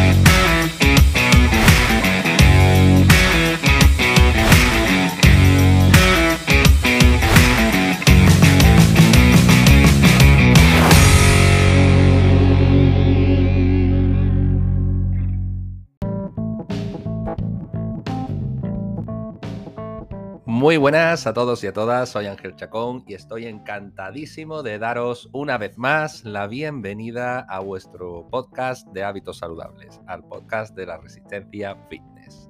Thank you. Muy buenas a todos y a todas, soy Ángel Chacón y estoy encantadísimo de daros una vez más la bienvenida a vuestro podcast de hábitos saludables, al podcast de la resistencia fitness.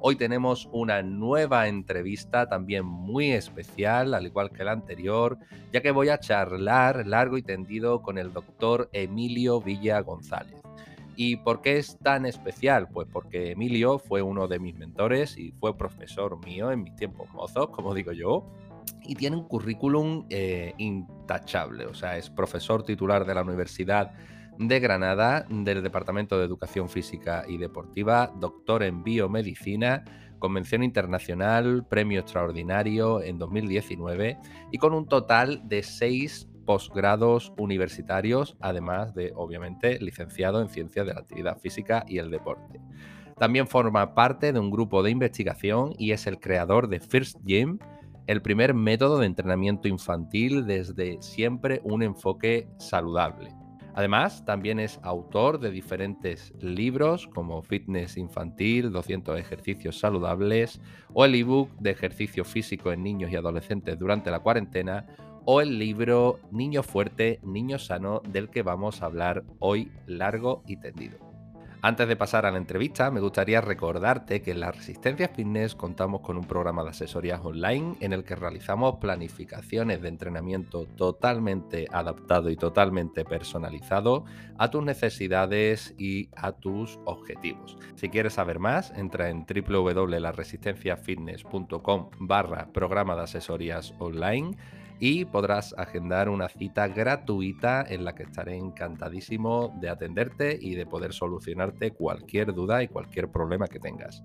Hoy tenemos una nueva entrevista también muy especial, al igual que la anterior, ya que voy a charlar largo y tendido con el doctor Emilio Villa González. ¿Y por qué es tan especial? Pues porque Emilio fue uno de mis mentores y fue profesor mío en mis tiempos mozos, como digo yo, y tiene un currículum eh, intachable, o sea, es profesor titular de la Universidad de Granada, del Departamento de Educación Física y Deportiva, doctor en biomedicina, Convención Internacional, Premio Extraordinario en 2019 y con un total de seis posgrados universitarios, además de, obviamente, licenciado en Ciencias de la Actividad Física y el Deporte. También forma parte de un grupo de investigación y es el creador de First Gym, el primer método de entrenamiento infantil desde siempre un enfoque saludable. Además, también es autor de diferentes libros como Fitness Infantil, 200 ejercicios saludables o el ebook de ejercicio físico en niños y adolescentes durante la cuarentena o el libro Niño Fuerte, Niño Sano, del que vamos a hablar hoy largo y tendido. Antes de pasar a la entrevista, me gustaría recordarte que en la Resistencia Fitness contamos con un programa de asesorías online en el que realizamos planificaciones de entrenamiento totalmente adaptado y totalmente personalizado a tus necesidades y a tus objetivos. Si quieres saber más, entra en www.laresistenciafitness.com barra programa de asesorías online y podrás agendar una cita gratuita en la que estaré encantadísimo de atenderte y de poder solucionarte cualquier duda y cualquier problema que tengas.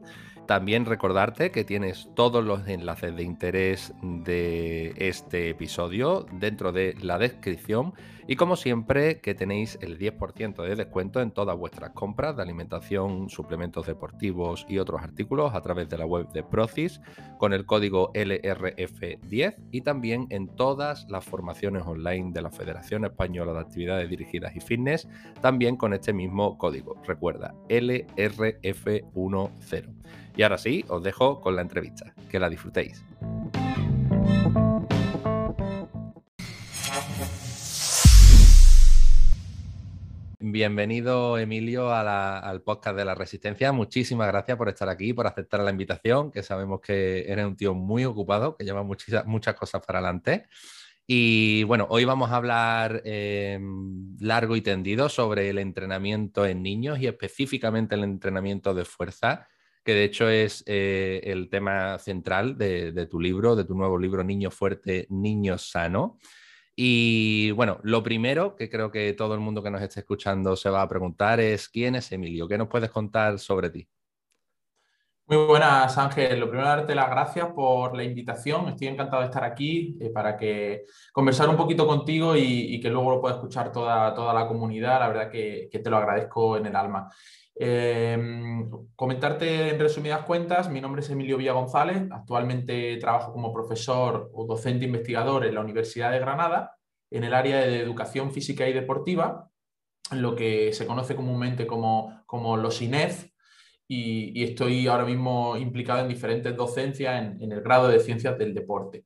También recordarte que tienes todos los enlaces de interés de este episodio dentro de la descripción y como siempre que tenéis el 10% de descuento en todas vuestras compras de alimentación, suplementos deportivos y otros artículos a través de la web de Procis con el código LRF10 y también en todas las formaciones online de la Federación Española de Actividades Dirigidas y Fitness, también con este mismo código. Recuerda, LRF10. Y ahora sí, os dejo con la entrevista. Que la disfrutéis. Bienvenido, Emilio, al podcast de la Resistencia. Muchísimas gracias por estar aquí, por aceptar la invitación, que sabemos que eres un tío muy ocupado, que lleva muchas, muchas cosas para adelante. Y bueno, hoy vamos a hablar eh, largo y tendido sobre el entrenamiento en niños y específicamente el entrenamiento de fuerza, que de hecho es eh, el tema central de, de tu libro, de tu nuevo libro Niño Fuerte, Niño Sano. Y bueno, lo primero que creo que todo el mundo que nos esté escuchando se va a preguntar es ¿quién es Emilio? ¿Qué nos puedes contar sobre ti? Muy buenas, Ángel. Lo primero, darte las gracias por la invitación. Estoy encantado de estar aquí eh, para que conversar un poquito contigo y, que luego lo pueda escuchar toda, toda la comunidad. La verdad que, te lo agradezco en el alma. Em, comentarte en resumidas cuentas, mi nombre es Emilio Villa González, actualmente trabajo como profesor o docente investigador en la Universidad de Granada en el área de educación física y deportiva, lo que se conoce comúnmente como, como los INEF, y, estoy ahora mismo implicado en diferentes docencias en el grado de ciencias del deporte.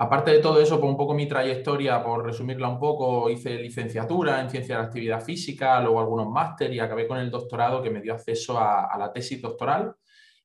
Aparte de todo eso, por un poco mi trayectoria, por resumirla un poco, hice licenciatura en ciencia de la actividad física, luego algunos máster y acabé con el doctorado que me dio acceso a, la tesis doctoral,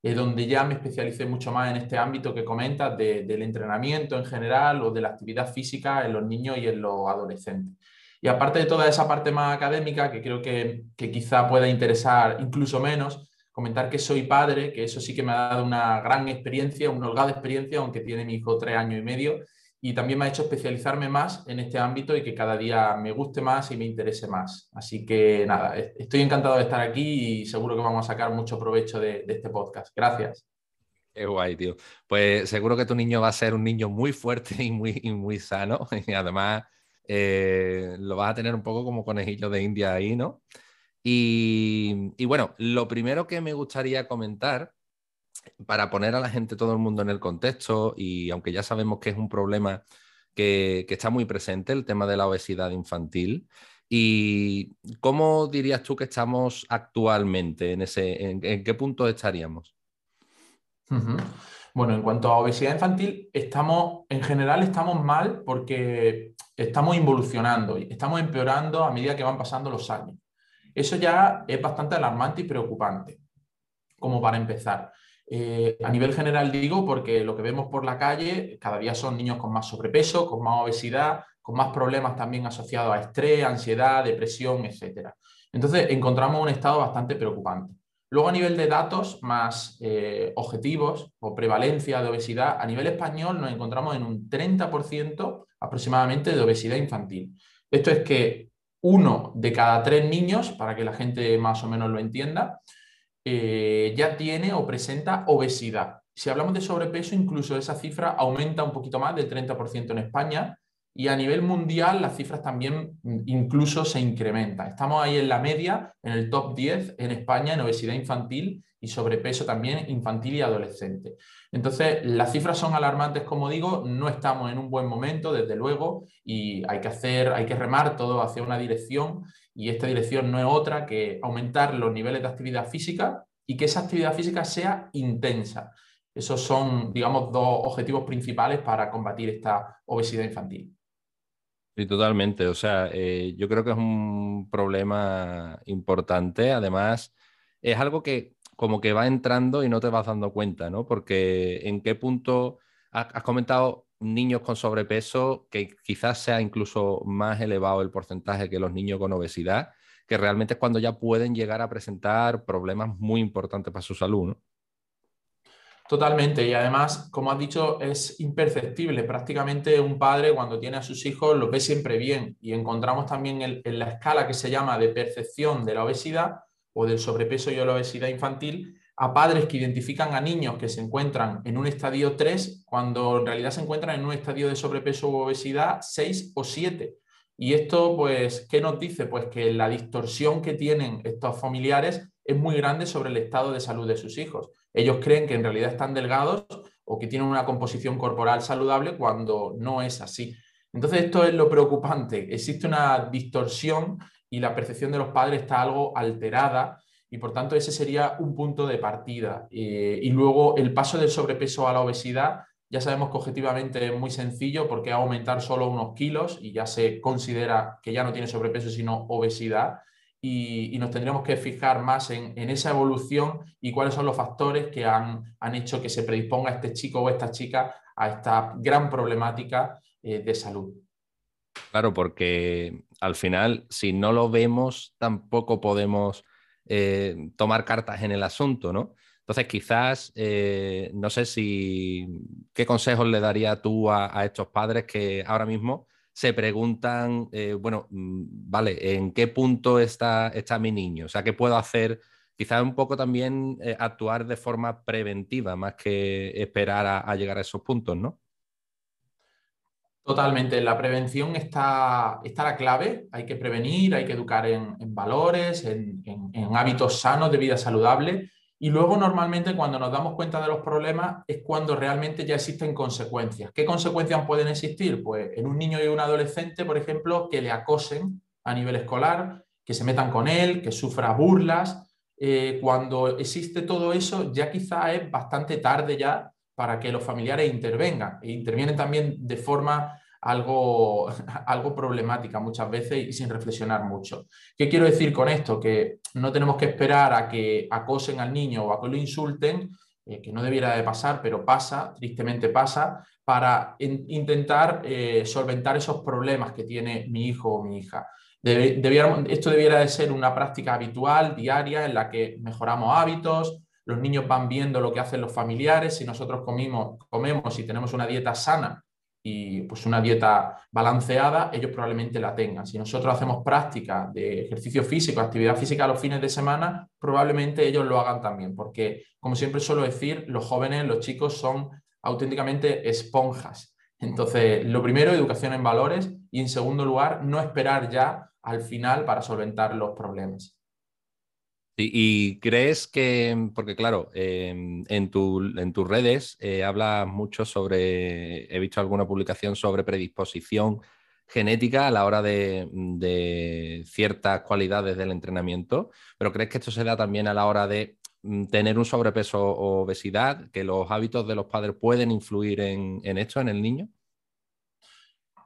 eh, donde ya me especialicé mucho más en este ámbito que comentas del entrenamiento en general o de la actividad física en los niños y en los adolescentes. Y aparte de toda esa parte más académica, que creo que, que quizá pueda interesar incluso menos, comentar que soy padre, que eso sí que me ha dado una gran experiencia, una holgada experiencia, aunque tiene mi hijo tres años y medio, y también me ha hecho especializarme más en este ámbito y que cada día me guste más y me interese más. Así que nada, estoy encantado de estar aquí y seguro que vamos a sacar mucho provecho de, este podcast. Gracias. Qué guay, tío. Pues seguro que tu niño va a ser un niño muy fuerte y muy, muy sano. Y además eh, lo vas a tener un poco como conejillo de India ahí, ¿no? Y, bueno, lo primero que me gustaría comentar, para poner a la gente, todo el mundo en el contexto, y aunque ya sabemos que es un problema que, está muy presente, el tema de la obesidad infantil, ¿Y cómo dirías tú que estamos actualmente en ese, en, qué punto estaríamos? Bueno, en cuanto a obesidad infantil, estamos, en general estamos mal porque estamos involucionando, estamos empeorando a medida que van pasando los años. Eso ya es bastante alarmante y preocupante, como para empezar. Eh, a nivel general digo porque lo que vemos por la calle cada día son niños con más sobrepeso, con más obesidad, con más problemas también asociados a estrés, ansiedad, depresión, etc. Entonces encontramos un estado bastante preocupante. Luego a nivel de datos más eh, objetivos o prevalencia de obesidad, a nivel español nos encontramos en un 30% aproximadamente de obesidad infantil. Esto es que uno de cada tres niños, para que la gente más o menos lo entienda, eh, ya tiene o presenta obesidad. Si hablamos de sobrepeso, incluso esa cifra aumenta un poquito más del 30% en España y a nivel mundial las cifras también mm, incluso se incrementan. Estamos ahí en la media, en el top 10 en España en obesidad infantil y sobrepeso también infantil y adolescente. Entonces, las cifras son alarmantes, como digo, no estamos en un buen momento, desde luego, y hay que hacer, hay que remar todo hacia una dirección, y esta dirección no es otra que aumentar los niveles de actividad física y que esa actividad física sea intensa. Esos son, digamos, dos objetivos principales para combatir esta obesidad infantil. Sí, totalmente. O sea, eh, yo creo que es un problema importante. Además, es algo que como que va entrando y no te vas dando cuenta, ¿no? Porque en qué punto has, comentado niños con sobrepeso, que quizás sea incluso más elevado el porcentaje que los niños con obesidad, que realmente es cuando ya pueden llegar a presentar problemas muy importantes para su salud, ¿no? Totalmente, y además, como has dicho, es imperceptible. Prácticamente un padre cuando tiene a sus hijos lo ve siempre bien y encontramos también en la escala que se llama de percepción de la obesidad o del sobrepeso y la obesidad infantil a padres que identifican a niños que se encuentran en un estadio 3 cuando en realidad se encuentran en un estadio de sobrepeso u obesidad 6 o 7. Y esto, pues, ¿qué nos dice? Pues que la distorsión que tienen estos familiares es muy grande sobre el estado de salud de sus hijos. Ellos creen que en realidad están delgados o que tienen una composición corporal saludable cuando no es así. Entonces esto es lo preocupante. Existe una distorsión y la percepción de los padres está algo alterada y por tanto ese sería un punto de partida. Eh, y luego el paso del sobrepeso a la obesidad, ya sabemos que objetivamente es muy sencillo porque aumentar solo unos kilos y ya se considera que ya no tiene sobrepeso sino obesidad y, nos tendríamos que fijar más en, esa evolución y cuáles son los factores que han, hecho que se predisponga este chico o esta chica a esta gran problemática eh, de salud. Claro, porque al final, si no lo vemos, tampoco podemos eh, tomar cartas en el asunto, ¿no? Entonces, quizás, eh, no sé si, ¿qué consejos le daría tú a estos padres que ahora mismo se preguntan, eh, bueno, mm, vale, ¿en qué punto está, está mi niño? O sea, ¿qué puedo hacer? Quizás un poco también eh, actuar de forma preventiva, más que esperar a, llegar a esos puntos, ¿no? Totalmente, la prevención está, está la clave, hay que prevenir, hay que educar en, valores, en, en, hábitos sanos de vida saludable y luego normalmente cuando nos damos cuenta de los problemas es cuando realmente ya existen consecuencias. ¿Qué consecuencias pueden existir? Pues en un niño y un adolescente, por ejemplo, que le acosen a nivel escolar, que se metan con él, que sufra burlas. Eh, cuando existe todo eso, ya quizá es bastante tarde ya para que los familiares intervengan. E intervienen también de forma algo, algo problemática muchas veces y sin reflexionar mucho. ¿Qué quiero decir con esto? Que no tenemos que esperar a que acosen al niño o a que lo insulten, eh, que no debiera de pasar, pero pasa, tristemente pasa, para intentar eh, solventar esos problemas que tiene mi hijo o mi hija. esto debiera de ser una práctica habitual, diaria, en la que mejoramos hábitos, los niños van viendo lo que hacen los familiares, si nosotros comimos, comemos y tenemos una dieta sana, y pues una dieta balanceada, ellos probablemente la tengan. Si nosotros hacemos práctica de ejercicio físico, actividad física a los fines de semana, probablemente ellos lo hagan también, porque como siempre suelo decir, los jóvenes, los chicos son auténticamente esponjas. Entonces, lo primero, educación en valores y en segundo lugar, no esperar ya al final para solventar los problemas. Y, crees que, porque claro, em, en, tus redes eh, hablas mucho sobre, he visto alguna publicación sobre predisposición genética a la hora de, ciertas cualidades del entrenamiento, pero ¿crees que esto se da también a la hora de mm, tener un sobrepeso o obesidad, que los hábitos de los padres pueden influir en, en esto, en el niño?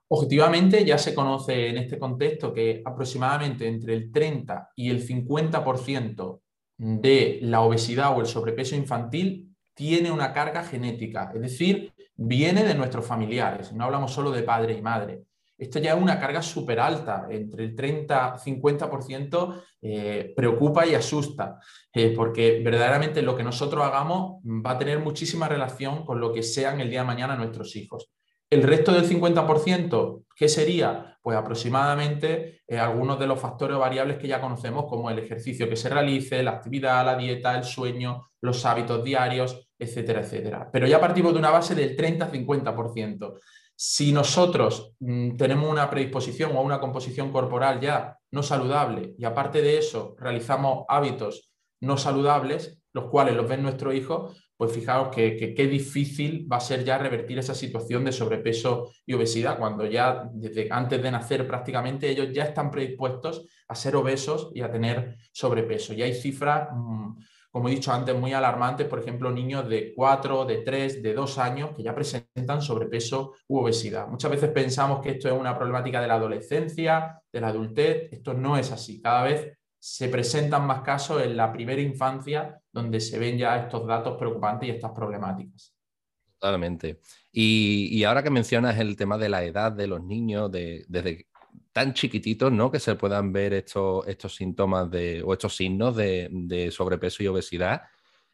Objetivamente ya se conoce en este contexto que aproximadamente entre el 30 y el 50% de la obesidad o el sobrepeso infantil tiene una carga genética, es decir, viene de nuestros familiares, no hablamos solo de padre y madre. Esto ya es una carga súper alta, entre el 30 y 50% eh, preocupa y asusta, eh, porque verdaderamente lo que nosotros hagamos va a tener muchísima relación con lo que sean el día de mañana nuestros hijos. El resto del 50%, ¿qué sería? Pues aproximadamente eh, algunos de los factores variables que ya conocemos, como el ejercicio que se realice, la actividad, la dieta, el sueño, los hábitos diarios, etcétera, etcétera. Pero ya partimos de una base del 30-50%. Si nosotros mm, tenemos una predisposición o una composición corporal ya no saludable y aparte de eso realizamos hábitos no saludables, los cuales los ven nuestros hijos, pues fijaos que qué difícil va a ser ya revertir esa situación de sobrepeso y obesidad, cuando ya desde antes de nacer prácticamente ellos ya están predispuestos a ser obesos y a tener sobrepeso. Y hay cifras, mm, como he dicho antes, muy alarmantes, por ejemplo, niños de 4, de 3, de 2 años que ya presentan sobrepeso u obesidad. Muchas veces pensamos que esto es una problemática de la adolescencia, de la adultez, esto no es así. Cada vez se presentan más casos en la primera infancia donde se ven ya estos datos preocupantes y estas problemáticas. Totalmente. Y, ahora que mencionas el tema de la edad de los niños, desde tan chiquititos, ¿no? Que se puedan ver estos, estos síntomas de, o estos signos de, sobrepeso y obesidad.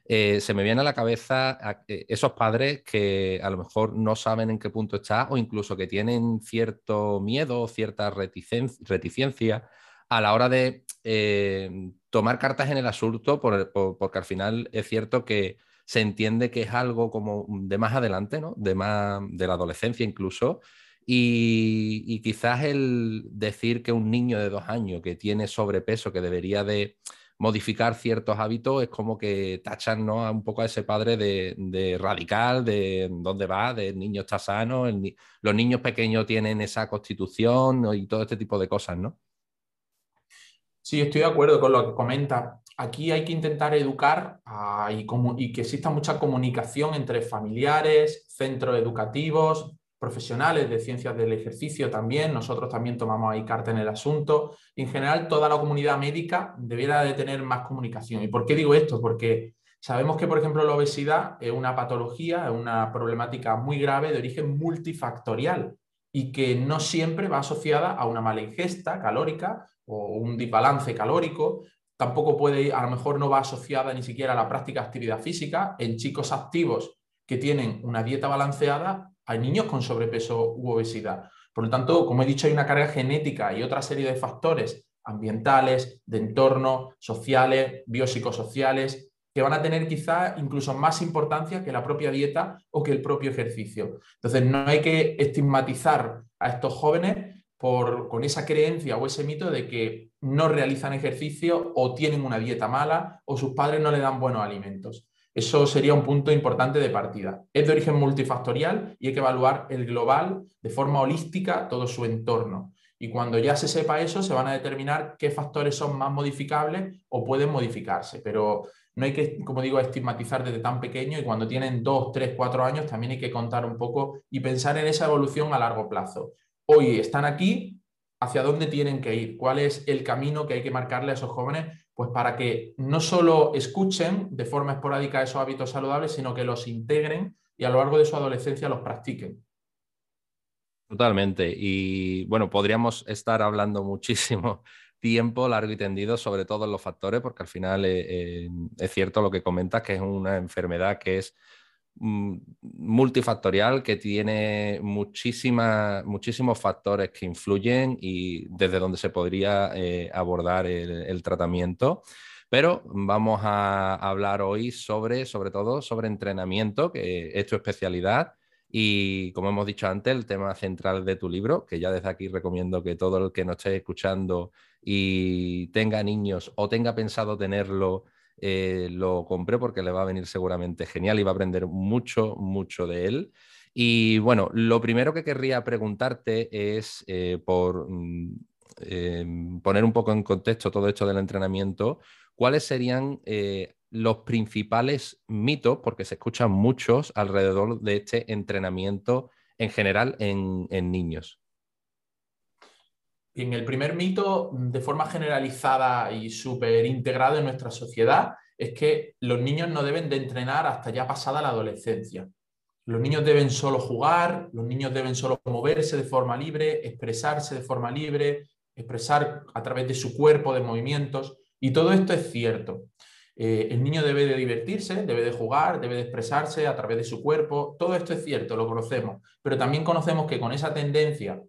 Eh, se me viene a la cabeza eh, esos padres que a lo mejor no saben en qué punto está o incluso que tienen cierto miedo, cierta reticencia a la hora de eh, tomar cartas en el asunto, porque al final es cierto que se entiende que es algo como de más adelante, ¿no? de, más, de la adolescencia incluso. Y, quizás el decir que un niño de dos años que tiene sobrepeso, que debería de modificar ciertos hábitos, es como que tachan ¿no? un poco a ese padre de, radical, de dónde va, de niño está sano, los niños pequeños tienen esa constitución y todo este tipo de cosas, ¿no? Sí, estoy de acuerdo con lo que comenta. Aquí hay que intentar educar ah, y, que exista mucha comunicación entre familiares, centros educativos, profesionales de ciencias del ejercicio también. Nosotros también tomamos ahí carta en el asunto. En general, toda la comunidad médica debiera de tener más comunicación. ¿Y por qué digo esto? Porque sabemos que, por ejemplo, la obesidad es una patología, una problemática muy grave de origen multifactorial y que no siempre va asociada a una mala ingesta calórica o un desbalance calórico. Tampoco puede, a lo mejor no va asociada ni siquiera a la práctica de actividad física. En chicos activos que tienen una dieta balanceada, hay niños con sobrepeso u obesidad. Por lo tanto, como he dicho, hay una carga genética y otra serie de factores ambientales, de entorno, sociales, biopsicosociales, que van a tener quizá incluso más importancia que la propia dieta o que el propio ejercicio. Entonces, no hay que estigmatizar a estos jóvenes por, con esa creencia o ese mito de que no realizan ejercicio o tienen una dieta mala o sus padres no le dan buenos alimentos. Eso sería un punto importante de partida. Es de origen multifactorial y hay que evaluar el global de forma holística todo su entorno. Y cuando ya se sepa eso, se van a determinar qué factores son más modificables o pueden modificarse. Pero no hay que, como digo, estigmatizar desde tan pequeño y cuando tienen dos, tres, cuatro años también hay que contar un poco y pensar en esa evolución a largo plazo. Hoy están aquí, ¿hacia dónde tienen que ir? ¿Cuál es el camino que hay que marcarle a esos jóvenes? Pues para que no solo escuchen de forma esporádica esos hábitos saludables, sino que los integren y a lo largo de su adolescencia los practiquen. Totalmente. Y bueno, podríamos estar hablando muchísimo tiempo largo y tendido sobre todos los factores, porque al final eh, eh, es cierto lo que comentas, que es una enfermedad que es multifactorial, que tiene muchísimos factores que influyen y desde donde se podría eh, abordar el, tratamiento. Pero vamos a hablar hoy sobre, sobre todo, sobre entrenamiento, que es tu especialidad Y como hemos dicho antes, el tema central de tu libro, que ya desde aquí recomiendo que todo el que nos esté escuchando y tenga niños o tenga pensado tenerlo, eh, lo compre porque le va a venir seguramente genial y va a aprender mucho, mucho de él. Y bueno, lo primero que querría preguntarte es eh, por mm, em, poner un poco en contexto todo esto del entrenamiento, ¿cuáles serían eh, los principales mitos, porque se escuchan muchos alrededor de este entrenamiento en general en, en niños? Bien, el primer mito, de forma generalizada y súper integrado en nuestra sociedad, es que los niños no deben de entrenar hasta ya pasada la adolescencia. Los niños deben solo jugar, los niños deben solo moverse de forma libre, expresarse de forma libre, expresar a través de su cuerpo, de movimientos, y todo esto es cierto. Eh, el niño debe de divertirse, debe de jugar, debe de expresarse a través de su cuerpo, todo esto es cierto, lo conocemos, pero también conocemos que con esa tendencia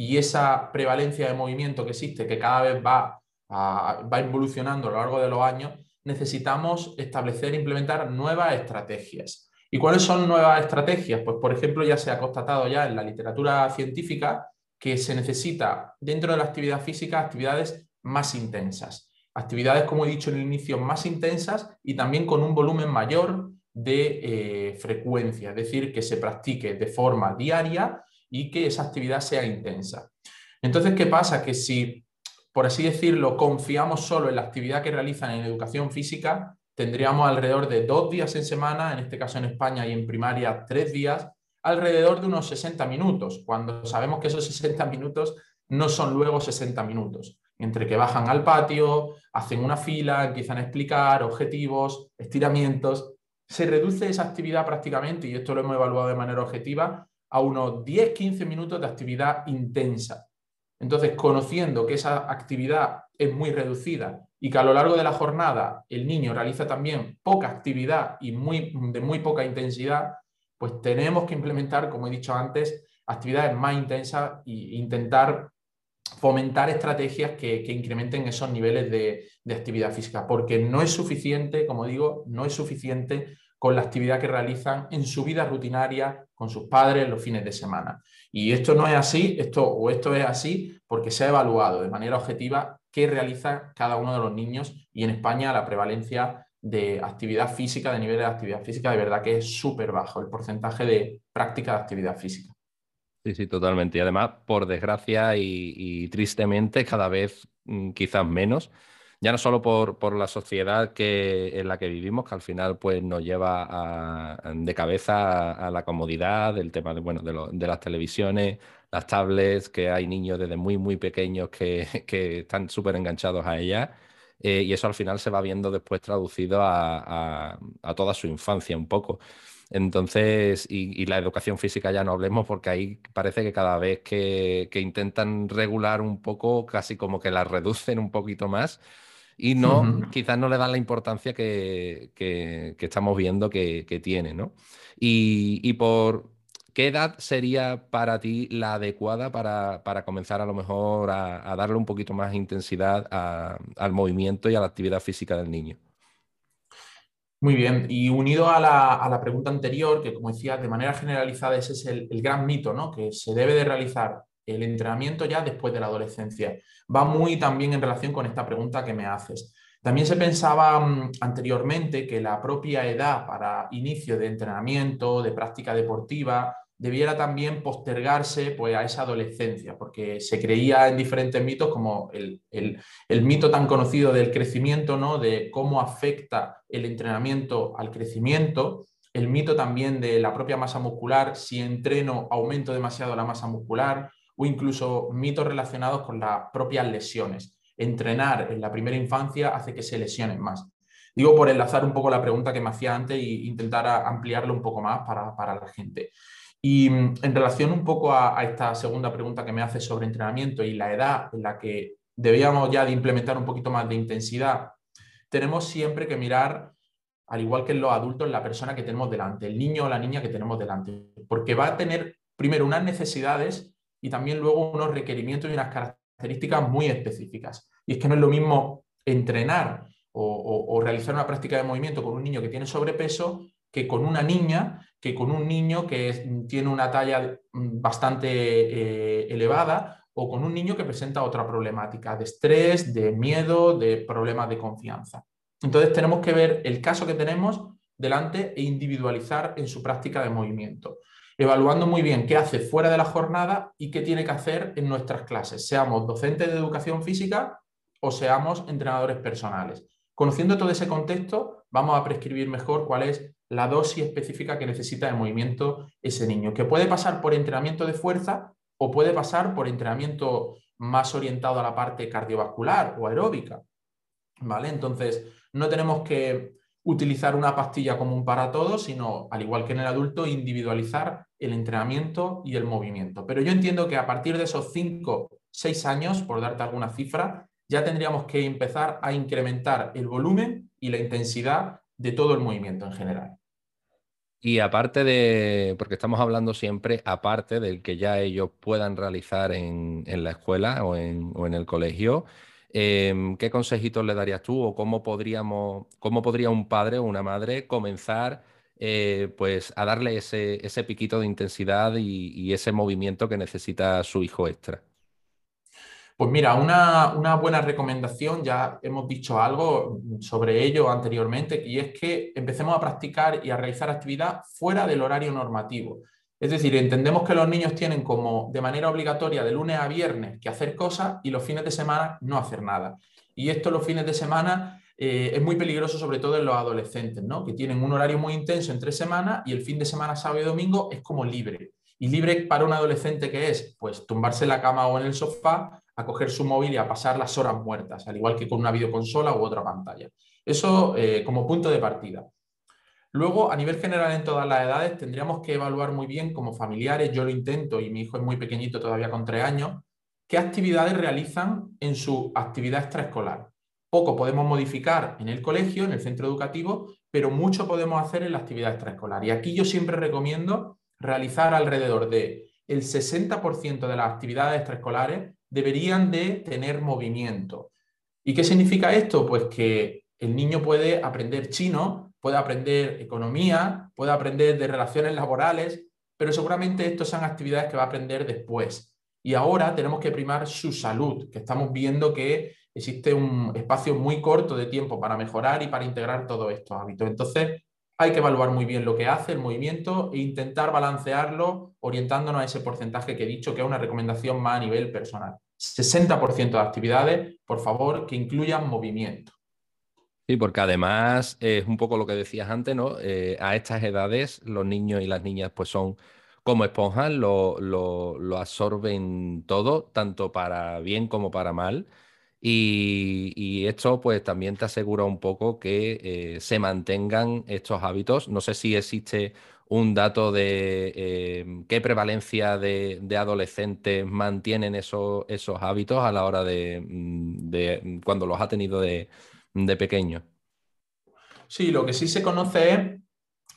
y esa prevalencia de movimiento que existe, que cada vez va, va evolucionando a lo largo de los años, necesitamos establecer e implementar nuevas estrategias. ¿Y cuáles son nuevas estrategias? Pues, por ejemplo, ya se ha constatado ya en la literatura científica que se necesita dentro de la actividad física actividades más intensas. Actividades, como he dicho en el inicio, más intensas y también con un volumen mayor de eh, frecuencia, es decir, que se practique de forma diaria y que esa actividad sea intensa. Entonces, ¿qué pasa? Que si, por así decirlo, confiamos solo en la actividad que realizan en educación física, tendríamos alrededor de dos días en semana, en este caso en España y en primaria tres días, alrededor de unos 60 minutos, cuando sabemos que esos 60 minutos no son luego 60 minutos, entre que bajan al patio, hacen una fila, empiezan a explicar objetivos, estiramientos, se reduce esa actividad prácticamente, y esto lo hemos evaluado de manera objetiva, a unos 10-15 minutos de actividad intensa. Entonces, conociendo que esa actividad es muy reducida y que a lo largo de la jornada el niño realiza también poca actividad y muy, de muy poca intensidad, pues tenemos que implementar, como he dicho antes, actividades más intensas e intentar fomentar estrategias que, incrementen esos niveles de, de, actividad física, porque no es suficiente, como digo, no es suficiente con la actividad que realizan en su vida rutinaria con sus padres los fines de semana. Y esto no es así, esto o esto es así porque se ha evaluado de manera objetiva qué realiza cada uno de los niños y en España la prevalencia de actividad física, de nivel de actividad física, de verdad que es súper bajo el porcentaje de práctica de actividad física. Sí, sí, totalmente. Y además, por desgracia y, tristemente, cada vez mm, quizás menos, ya no solo por, la sociedad que, en la que vivimos, que al final pues, nos lleva de cabeza a, la comodidad, del tema de, bueno, de, las televisiones, las tablets, que hay niños desde muy, muy pequeños que, están súper enganchados a ellas. Eh, y eso al final se va viendo después traducido a, toda su infancia un poco. Entonces, y, la educación física ya no hablemos porque ahí parece que cada vez que, que, intentan regular un poco, casi como que la reducen un poquito más y no, quizás no le dan la importancia que, estamos viendo que, tiene, ¿no? Y, por qué edad sería para ti la adecuada para, comenzar a lo mejor a, darle un poquito más intensidad al movimiento y a la actividad física del niño. Muy bien, y unido a la, pregunta anterior, que como decía, de manera generalizada ese es el, el gran mito, ¿no? Que se debe de realizar el entrenamiento ya después de la adolescencia. Va muy también en relación con esta pregunta que me haces. También se pensaba mm, anteriormente que la propia edad para inicio de entrenamiento, de práctica deportiva, debiera también postergarse pues, a esa adolescencia, porque se creía en diferentes mitos como el, el, mito tan conocido del crecimiento, ¿no? de cómo afecta el entrenamiento al crecimiento, el mito también de la propia masa muscular, si entreno aumento demasiado la masa muscular, o incluso mitos relacionados con las propias lesiones. Entrenar en la primera infancia hace que se lesionen más. Digo por enlazar un poco la pregunta que me hacía antes e intentar ampliarlo un poco más para, la gente. Y mm, en relación un poco a, esta segunda pregunta que me hace sobre entrenamiento y la edad en la que debíamos ya de implementar un poquito más de intensidad, tenemos siempre que mirar, al igual que en los adultos, la persona que tenemos delante, el niño o la niña que tenemos delante, porque va a tener primero unas necesidades y también luego unos requerimientos y unas características muy específicas. Y es que no es lo mismo entrenar o, realizar una práctica de movimiento con un niño que tiene sobrepeso que con una niña, que con un niño que tiene una talla mm, bastante eh, elevada o con un niño que presenta otra problemática de estrés, de miedo, de problemas de confianza. Entonces tenemos que ver el caso que tenemos delante e individualizar en su práctica de movimiento, evaluando muy bien qué hace fuera de la jornada y qué tiene que hacer en nuestras clases, seamos docentes de educación física o seamos entrenadores personales. Conociendo todo ese contexto, vamos a prescribir mejor cuál es la dosis específica que necesita de movimiento ese niño, que puede pasar por entrenamiento de fuerza o puede pasar por entrenamiento más orientado a la parte cardiovascular o aeróbica. ¿Vale? Entonces, no tenemos que utilizar una pastilla común para todos, sino, al igual que en el adulto, individualizar el entrenamiento y el movimiento. Pero yo entiendo que a partir de esos 5, 6 años, por darte alguna cifra, ya tendríamos que empezar a incrementar el volumen y la intensidad de todo el movimiento en general. Y aparte de, porque estamos hablando siempre, aparte del que ya ellos puedan realizar en, la escuela o en, o en el colegio, Em, ¿qué consejitos le darías tú o cómo podríamos, cómo podría un padre o una madre comenzar eh, pues a darle ese, piquito de intensidad y, ese movimiento que necesita su hijo extra? Pues mira, una, una, buena recomendación, ya hemos dicho algo sobre ello anteriormente, y es que empecemos a practicar y a realizar actividad fuera del horario normativo. Es decir, entendemos que los niños tienen como de manera obligatoria de lunes a viernes que hacer cosas y los fines de semana no hacer nada. Y esto los fines de semana eh, es muy peligroso, sobre todo en los adolescentes, ¿no? que tienen un horario muy intenso en tres semanas y el fin de semana, sábado y domingo, es como libre. Y libre para un adolescente que es, pues, tumbarse en la cama o en el sofá, a coger su móvil y a pasar las horas muertas, al igual que con una videoconsola u otra pantalla. Eso eh, como punto de partida. Luego, a nivel general en todas las edades, tendríamos que evaluar muy bien como familiares, yo lo intento y mi hijo es muy pequeñito todavía con tres años, qué actividades realizan en su actividad extraescolar. Poco podemos modificar en el colegio, en el centro educativo, pero mucho podemos hacer en la actividad extraescolar. Y aquí yo siempre recomiendo realizar alrededor de el 60% de las actividades extraescolares deberían de tener movimiento. ¿Y qué significa esto? Pues que el niño puede aprender chino puede aprender economía, puede aprender de relaciones laborales, pero seguramente estas son actividades que va a aprender después. Y ahora tenemos que primar su salud, que estamos viendo que existe un espacio muy corto de tiempo para mejorar y para integrar todos estos hábitos. Entonces, hay que evaluar muy bien lo que hace el movimiento e intentar balancearlo orientándonos a ese porcentaje que he dicho, que es una recomendación más a nivel personal. 60% de actividades, por favor, que incluyan movimiento. Sí, porque además es un poco lo que decías antes, ¿no? Eh, a estas edades los niños y las niñas pues son como esponjas, lo, lo, absorben todo, tanto para bien como para mal. Y, esto pues también te asegura un poco que eh, se mantengan estos hábitos. No sé si existe un dato de eh, qué prevalencia de, adolescentes mantienen esos, esos hábitos a la hora de, mm, de cuando los ha tenido de de pequeño. Sí, lo que sí se conoce es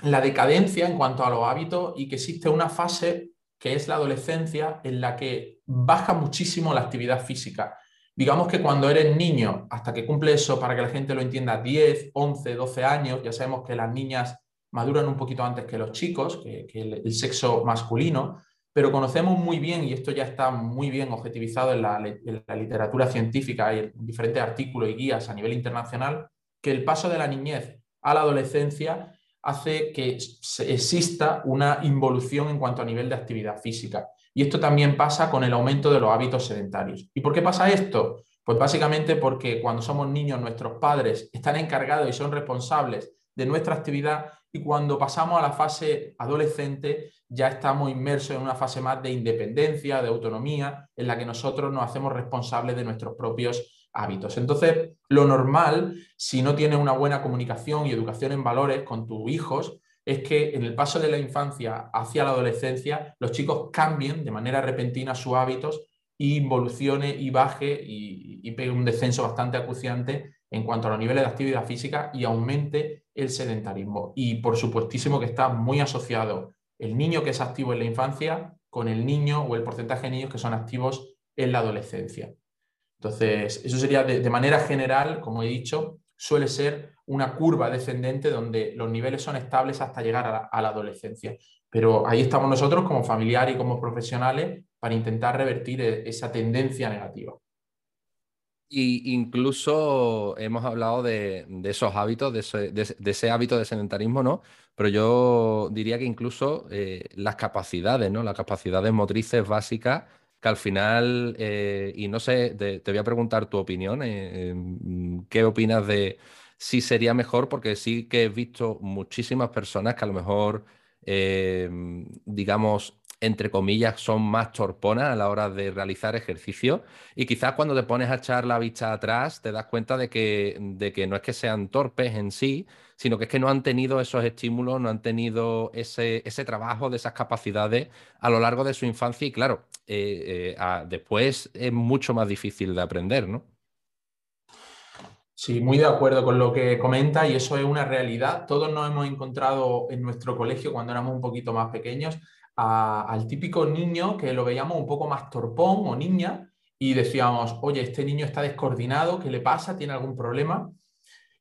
la decadencia en cuanto a los hábitos y que existe una fase que es la adolescencia en la que baja muchísimo la actividad física. Digamos que cuando eres niño, hasta que cumple eso, para que la gente lo entienda, 10, 11, 12 años, ya sabemos que las niñas maduran un poquito antes que los chicos, que, el, sexo masculino, pero conocemos muy bien, y esto ya está muy bien objetivizado en la, literatura científica y en diferentes artículos y guías a nivel internacional, que el paso de la niñez a la adolescencia hace que exista una involución en cuanto a nivel de actividad física. Y esto también pasa con el aumento de los hábitos sedentarios. ¿Y por qué pasa esto? Pues básicamente porque cuando somos niños nuestros padres están encargados y son responsables de nuestra actividad y cuando pasamos a la fase adolescente ya estamos inmersos en una fase más de independencia, de autonomía, en la que nosotros nos hacemos responsables de nuestros propios hábitos. Entonces, lo normal, si no tienes una buena comunicación y educación en valores con tus hijos, es que en el paso de la infancia hacia la adolescencia, los chicos cambien de manera repentina sus hábitos y involucione y baje y, y pegue un descenso bastante acuciante en cuanto a los niveles de actividad física y aumente el sedentarismo. Y por supuestísimo que está muy asociado el niño que es activo en la infancia con el niño o el porcentaje de niños que son activos en la adolescencia. Entonces, eso sería de, manera general, como he dicho, suele ser una curva descendente donde los niveles son estables hasta llegar a la, adolescencia. Pero ahí estamos nosotros como familiares y como profesionales para intentar revertir e, esa tendencia negativa. Y incluso hemos hablado de, esos hábitos, de ese, hábito de sedentarismo, ¿no? Pero yo diría que incluso eh, las capacidades, ¿no? Las capacidades motrices básicas, que al final, eh, y no sé, te, voy a preguntar tu opinión, eh, ¿qué opinas de si sería mejor? Porque sí que he visto muchísimas personas que a lo mejor, digamos, entre comillas, son más torponas a la hora de realizar ejercicio. Y quizás cuando te pones a echar la vista atrás, te das cuenta de que, de que no es que sean torpes en sí, sino que es que no han tenido esos estímulos, no han tenido ese, ese trabajo de esas capacidades a lo largo de su infancia. Y claro, eh, eh, después es mucho más difícil de aprender, ¿no? Sí, muy de acuerdo con lo que comenta y eso es una realidad. Todos nos hemos encontrado en nuestro colegio cuando éramos un poquito más pequeños al típico niño que lo veíamos un poco más torpón o niña y decíamos, oye, este niño está descoordinado, ¿qué le pasa? ¿Tiene algún problema?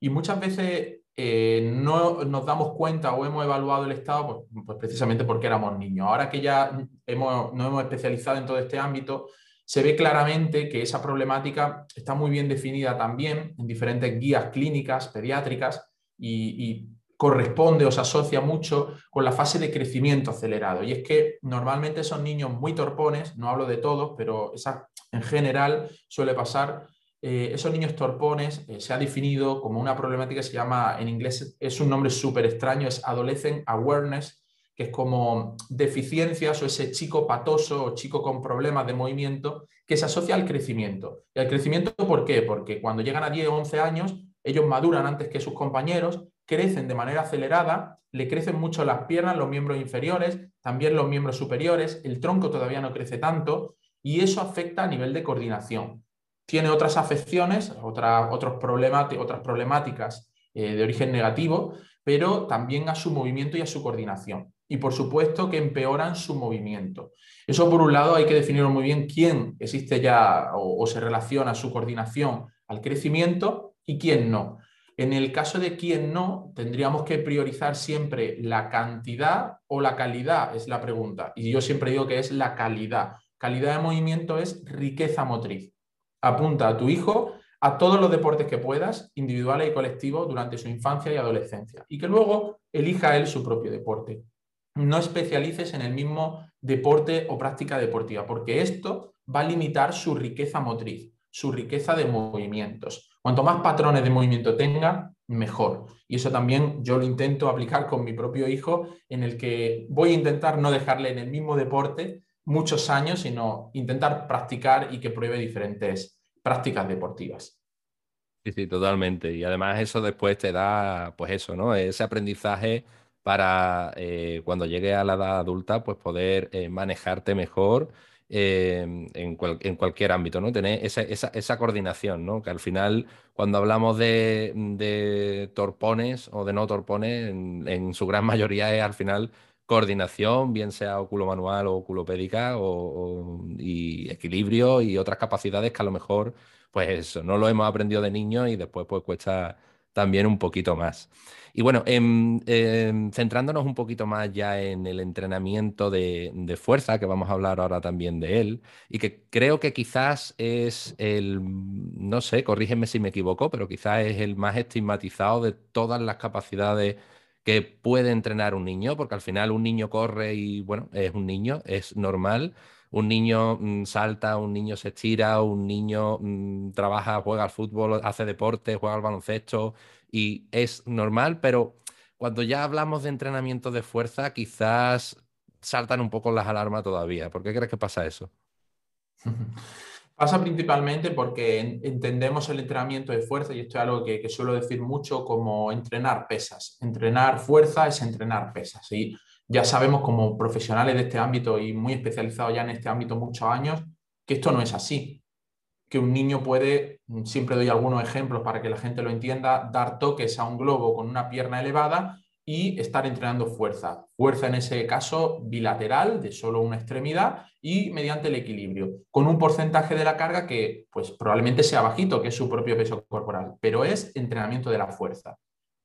Y muchas veces eh, no nos damos cuenta o hemos evaluado el estado pues, pues precisamente porque éramos niños. Ahora que ya hemos, hemos especializado en todo este ámbito, se ve claramente que esa problemática está muy bien definida también en diferentes guías clínicas, pediátricas, y, y corresponde o se asocia mucho con la fase de crecimiento acelerado. Y es que normalmente son niños muy torpones, no hablo de todos, pero esa, en general suele pasar. Eh, esos niños torpones eh, se ha definido como una problemática que se llama, en inglés es un nombre súper extraño, es Adolescent Awareness, que es como deficiencias o ese chico patoso o chico con problemas de movimiento que se asocia al crecimiento. ¿Y al crecimiento por qué? Porque cuando llegan a 10 o 11 años, ellos maduran antes que sus compañeros crecen de manera acelerada, le crecen mucho las piernas, los miembros inferiores, también los miembros superiores, el tronco todavía no crece tanto y eso afecta a nivel de coordinación. Tiene otras afecciones, otros otras problemáticas eh, de origen negativo, pero también a su movimiento y a su coordinación. Y por supuesto que empeoran su movimiento. Eso por un lado hay que definir muy bien quién existe ya o, o se relaciona su coordinación al crecimiento y quién no. En el caso de quien no, tendríamos que priorizar siempre la cantidad o la calidad, es la pregunta. Y yo siempre digo que es la calidad. Calidad de movimiento es riqueza motriz. Apunta a tu hijo a todos los deportes que puedas, individuales y colectivos, durante su infancia y adolescencia. Y que luego elija él su propio deporte. No especialices en el mismo deporte o práctica deportiva, porque esto va a limitar su riqueza motriz, su riqueza de movimientos. Cuanto más patrones de movimiento tenga, mejor. Y eso también yo lo intento aplicar con mi propio hijo, en el que voy a intentar no dejarle en el mismo deporte muchos años, sino intentar practicar y que pruebe diferentes prácticas deportivas. Sí, sí, totalmente. Y además eso después te da, pues eso, ¿no? Ese aprendizaje para eh, cuando llegue a la edad adulta, pues poder eh, manejarte mejor Em, en, cualquier ámbito, ¿no? Tener esa, coordinación, ¿no? Que al final, cuando hablamos de, torpones o de no torpones, en, su gran mayoría es al final coordinación, bien sea manual o oculopédica, o, y equilibrio y otras capacidades que a lo mejor, pues eso, no lo hemos aprendido de niño y después pues cuesta también un poquito más. Y bueno, em, em, centrándonos un poquito más ya en el entrenamiento de, fuerza, que vamos a hablar ahora también de él, y que creo que quizás es el, no sé, corrígeme si me equivoco, pero quizás es el más estigmatizado de todas las capacidades que puede entrenar un niño, porque al final un niño corre y bueno, es un niño, es normal. Un niño mm, salta, un niño se estira, un niño mm, trabaja, juega al fútbol, hace deporte, juega al baloncesto, y es normal, pero cuando ya hablamos de entrenamiento de fuerza, quizás saltan un poco las alarmas todavía. ¿Por qué crees que pasa eso? Pasa principalmente porque entendemos el entrenamiento de fuerza, y esto es algo que, suelo decir mucho, como entrenar pesas. Entrenar fuerza es entrenar pesas. Y ya sabemos como profesionales de este ámbito y muy especializados ya en este ámbito muchos años, que esto no es así que un niño puede, siempre doy algunos ejemplos para que la gente lo entienda, dar toques a un globo con una pierna elevada y estar entrenando fuerza. Fuerza en ese caso bilateral de solo una extremidad y mediante el equilibrio, con un porcentaje de la carga que pues probablemente sea bajito, que es su propio peso corporal, pero es entrenamiento de la fuerza.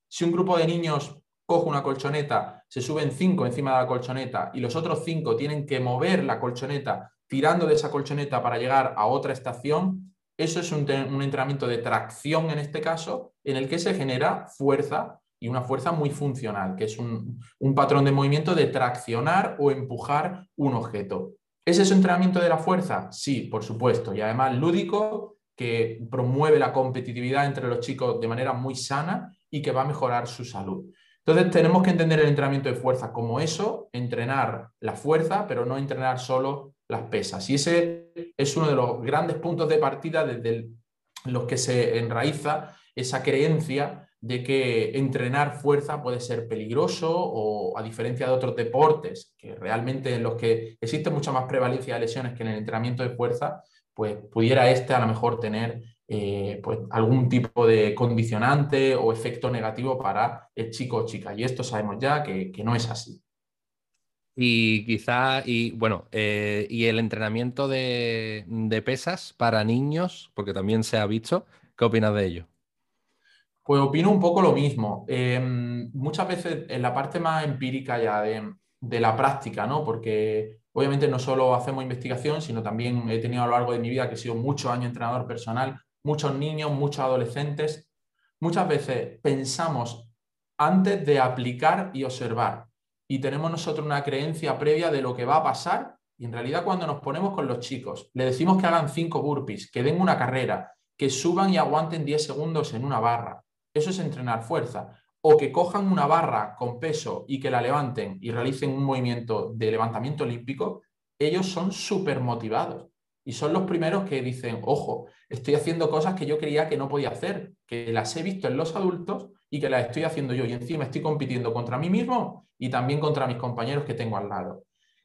Si un grupo de niños coge una colchoneta, se suben cinco encima de la colchoneta y los otros cinco tienen que mover la colchoneta tirando de esa colchoneta para llegar a otra estación, eso es un, entrenamiento de tracción en este caso, en el que se genera fuerza y una fuerza muy funcional, que es un, patrón de movimiento de traccionar o empujar un objeto. ¿Es ese entrenamiento de la fuerza? Sí, por supuesto, y además lúdico, que promueve la competitividad entre los chicos de manera muy sana y que va a mejorar su salud. Entonces tenemos que entender el entrenamiento de fuerza como eso, entrenar la fuerza, pero no entrenar solo las pesas. Y ese es uno de los grandes puntos de partida desde los que se enraiza esa creencia de que entrenar fuerza puede ser peligroso o a diferencia de otros deportes, que realmente en los que existe mucha más prevalencia de lesiones que en el entrenamiento de fuerza, pues pudiera este a lo mejor tener eh, pues algún tipo de condicionante o efecto negativo para el chico o chica. Y esto sabemos ya que, no es así. Y quizá, y bueno, eh, y el entrenamiento de, pesas para niños, porque también se ha visto, ¿qué opinas de ello? Pues opino un poco lo mismo. Em, muchas veces en la parte más empírica ya de, la práctica, ¿no? Porque obviamente no solo hacemos investigación, sino también he tenido a lo largo de mi vida, que he sido muchos años entrenador personal, muchos niños, muchos adolescentes, muchas veces pensamos antes de aplicar y observar y tenemos nosotros una creencia previa de lo que va a pasar y en realidad cuando nos ponemos con los chicos, le decimos que hagan cinco burpees, que den una carrera, que suban y aguanten 10 segundos en una barra. Eso es entrenar fuerza. O que cojan una barra con peso y que la levanten y realicen un movimiento de levantamiento olímpico, ellos son súper motivados. Y son los primeros que dicen, ojo, estoy haciendo cosas que yo creía que no podía hacer, que las he visto en los adultos y que las estoy haciendo yo. Y encima estoy compitiendo contra mí mismo y también contra mis compañeros que tengo al lado.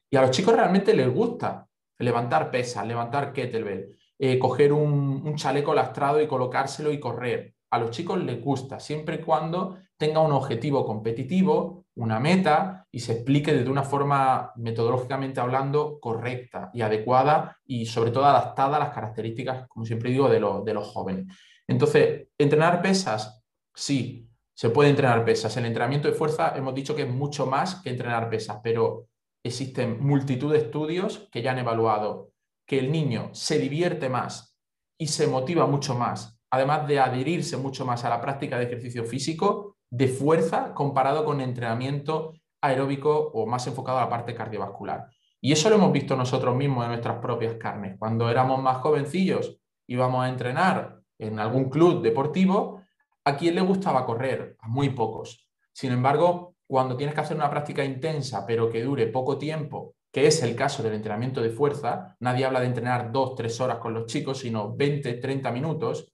Y a los chicos realmente les gusta levantar pesas, levantar kettlebell, eh, coger un, un chaleco lastrado y colocárselo y correr. A los chicos les gusta, siempre y cuando tenga un objetivo competitivo, una meta y se explique de una forma metodológicamente hablando correcta y adecuada y sobre todo adaptada a las características, como siempre digo, de, de los jóvenes. Entonces, entrenar pesas, sí, se puede entrenar pesas. El entrenamiento de fuerza hemos dicho que es mucho más que entrenar pesas, pero existen multitud de estudios que ya han evaluado que el niño se divierte más y se motiva mucho más, además de adherirse mucho más a la práctica de ejercicio físico, de fuerza comparado con entrenamiento aeróbico o más enfocado a la parte cardiovascular. Y eso lo hemos visto nosotros mismos en nuestras propias carnes. Cuando éramos más jovencillos íbamos a entrenar en algún club deportivo, ¿a quién le gustaba correr? A muy pocos. Sin embargo, cuando tienes que hacer una práctica intensa pero que dure poco tiempo, que es el caso del entrenamiento de fuerza, nadie habla de entrenar dos, tres horas con los chicos, sino 20, 30 minutos,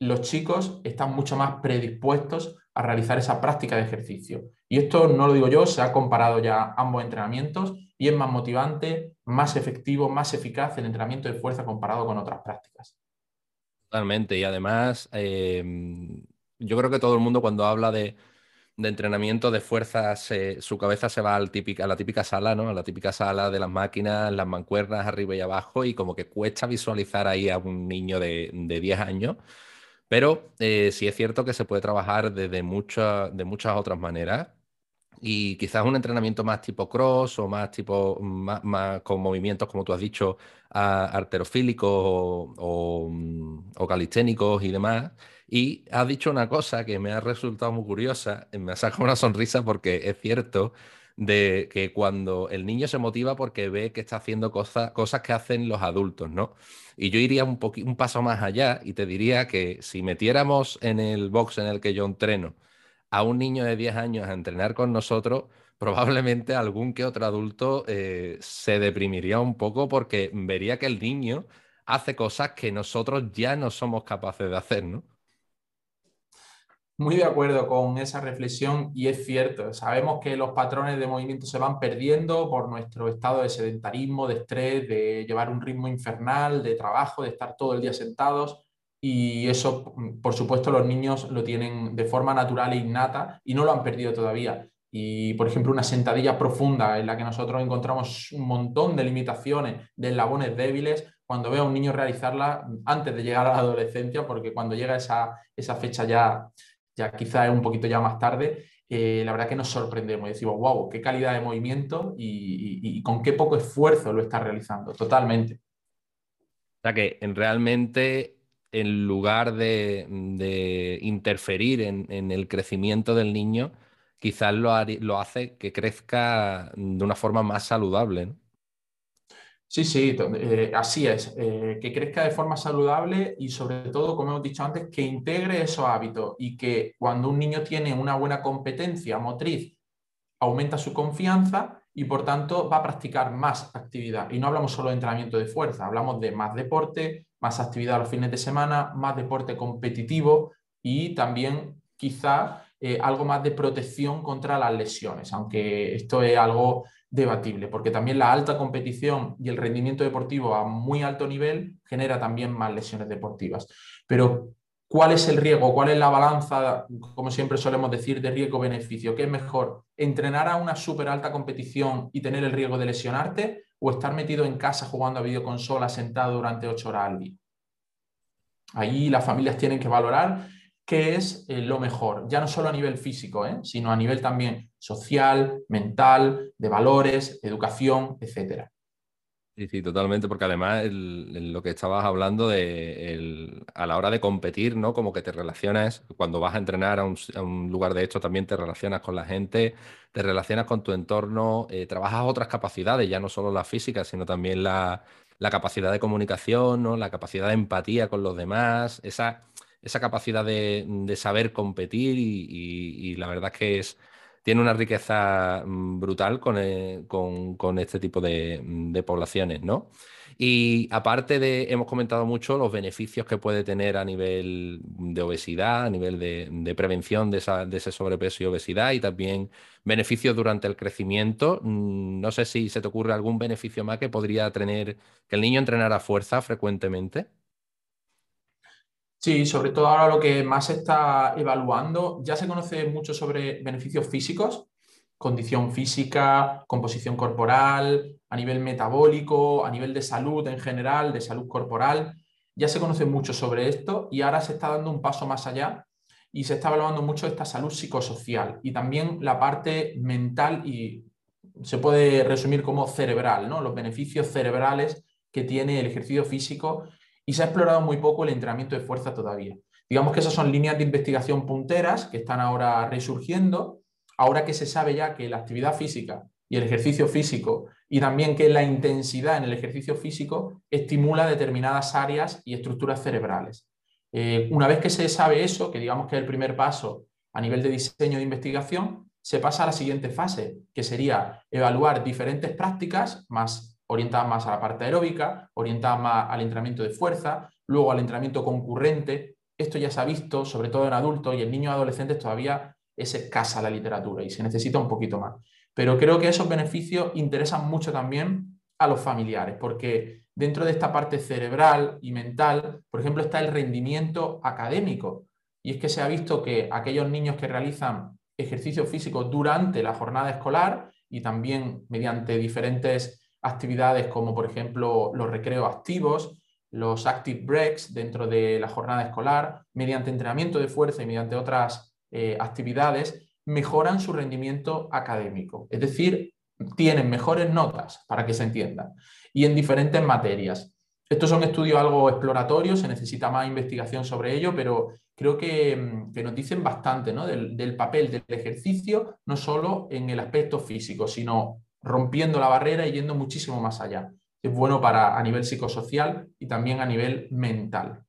los chicos están mucho más predispuestos a realizar esa práctica de ejercicio. Y esto no lo digo yo, se ha comparado ya ambos entrenamientos y es más motivante, más efectivo, más eficaz el entrenamiento de fuerza comparado con otras prácticas. Totalmente. Y además, em, yo creo que todo el mundo cuando habla de, entrenamiento de fuerza, su cabeza se va al a la típica sala, ¿no? A la típica sala de las máquinas, las mancuernas arriba y abajo, y como que cuesta visualizar ahí a un niño de, de 10 años pero eh, sí es cierto que se puede trabajar desde de muchas otras maneras. Y quizás un entrenamiento más tipo cross o más tipo más, con movimientos, como tú has dicho, arterofílicos o, mm, o, calisténicos y demás. Y has dicho una cosa que me ha resultado muy curiosa, me ha sacado una sonrisa porque es cierto de que cuando el niño se motiva porque ve que está haciendo cosas, cosas que hacen los adultos, ¿no? Y yo iría un, un paso más allá y te diría que si metiéramos en el box en el que yo entreno a un niño de 10 años a entrenar con nosotros, probablemente algún que otro adulto eh, se deprimiría un poco porque vería que el niño hace cosas que nosotros ya no somos capaces de hacer, ¿no? Muy de acuerdo con esa reflexión y es cierto, sabemos que los patrones de movimiento se van perdiendo por nuestro estado de sedentarismo, de estrés, de llevar un ritmo infernal, de trabajo, de estar todo el día sentados y eso, por supuesto, los niños lo tienen de forma natural e innata y no lo han perdido todavía. Y, por ejemplo, una sentadilla profunda en la que nosotros encontramos un montón de limitaciones, de eslabones débiles, cuando veo a un niño realizarla antes de llegar a la adolescencia, porque cuando llega esa, esa fecha ya, ya quizá es un poquito ya más tarde, eh, la verdad que nos sorprendemos y decimos, wow, qué calidad de movimiento y, con qué poco esfuerzo lo está realizando, totalmente. O sea que realmente en lugar de, interferir en, el crecimiento del niño, quizás lo, lo, hace que crezca de una forma más saludable. Sí, sí, eh, así es. Eh, que crezca de forma saludable y sobre todo, como hemos dicho antes, que integre esos hábitos y que cuando un niño tiene una buena competencia motriz, aumenta su confianza y por tanto va a practicar más actividad. Y no hablamos solo de entrenamiento de fuerza, hablamos de más deporte, más actividad los fines de semana, más deporte competitivo y también quizá eh, algo más de protección contra las lesiones, aunque esto es algo debatible, porque también la alta competición y el rendimiento deportivo a muy alto nivel genera también más lesiones deportivas. Pero, ¿cuál es el riesgo? ¿Cuál es la balanza, como siempre solemos decir, de riesgo-beneficio? ¿Qué es mejor? ¿Entrenar a una súper alta competición y tener el riesgo de lesionarte? ¿O estar metido en casa jugando a videoconsola sentado durante ocho horas al día? Ahí las familias tienen que valorar qué es eh, lo mejor, ya no solo a nivel físico, ¿eh? sino a nivel también social, mental, de valores, educación, etc. Sí, sí, totalmente, porque además lo que estabas hablando de a la hora de competir, ¿no? Como que te relacionas, cuando vas a entrenar a un, lugar de esto, también te relacionas con la gente, te relacionas con tu entorno, eh, trabajas otras capacidades, ya no solo la física, sino también la, capacidad de comunicación, ¿no? La capacidad de empatía con los demás, esa esa capacidad de, saber competir y, la verdad es que es, tiene una riqueza mm, brutal eh, con, este tipo de, poblaciones, ¿no? Y aparte de, hemos comentado mucho los beneficios que puede tener a nivel de obesidad, a nivel de, prevención de, ese sobrepeso y obesidad y también beneficios durante el crecimiento. Mm, no sé si se te ocurre algún beneficio más que podría tener que el niño entrenara fuerza frecuentemente. Sí, sobre todo ahora lo que más se está evaluando, ya se conoce mucho sobre beneficios físicos, condición física, composición corporal, a nivel metabólico, a nivel de salud en general, de salud corporal. Ya se conoce mucho sobre esto y ahora se está dando un paso más allá y se está evaluando mucho esta salud psicosocial y también la parte mental y se puede resumir como cerebral, ¿no? los beneficios cerebrales que tiene el ejercicio físico y se ha explorado muy poco el entrenamiento de fuerza todavía. Digamos que esas son líneas de investigación punteras que están ahora resurgiendo, ahora que se sabe ya que la actividad física y el ejercicio físico y también que la intensidad en el ejercicio físico estimula determinadas áreas y estructuras cerebrales. Eh, una vez que se sabe eso, que digamos que es el primer paso a nivel de diseño de investigación, se pasa a la siguiente fase, que sería evaluar diferentes prácticas más orientada más a la parte aeróbica, orientada más al entrenamiento de fuerza, luego al entrenamiento concurrente. Esto ya se ha visto, sobre todo en adultos y en niños adolescentes todavía es escasa la literatura y se necesita un poquito más. Pero creo que esos beneficios interesan mucho también a los familiares, porque dentro de esta parte cerebral y mental, por ejemplo, está el rendimiento académico. Y es que se ha visto que aquellos niños que realizan ejercicio físico durante la jornada escolar y también mediante diferentes actividades como por ejemplo los recreos activos, los active breaks dentro de la jornada escolar, mediante entrenamiento de fuerza y mediante otras eh, actividades, mejoran su rendimiento académico. Es decir, tienen mejores notas, para que se entienda, y en diferentes materias. Estos son estudios algo exploratorios, se necesita más investigación sobre ello, pero creo que, mm, nos dicen bastante del, del, papel del ejercicio, no solo en el aspecto físico, sino rompiendo la barrera y yendo muchísimo más allá. Es bueno para a nivel psicosocial y también a nivel mental.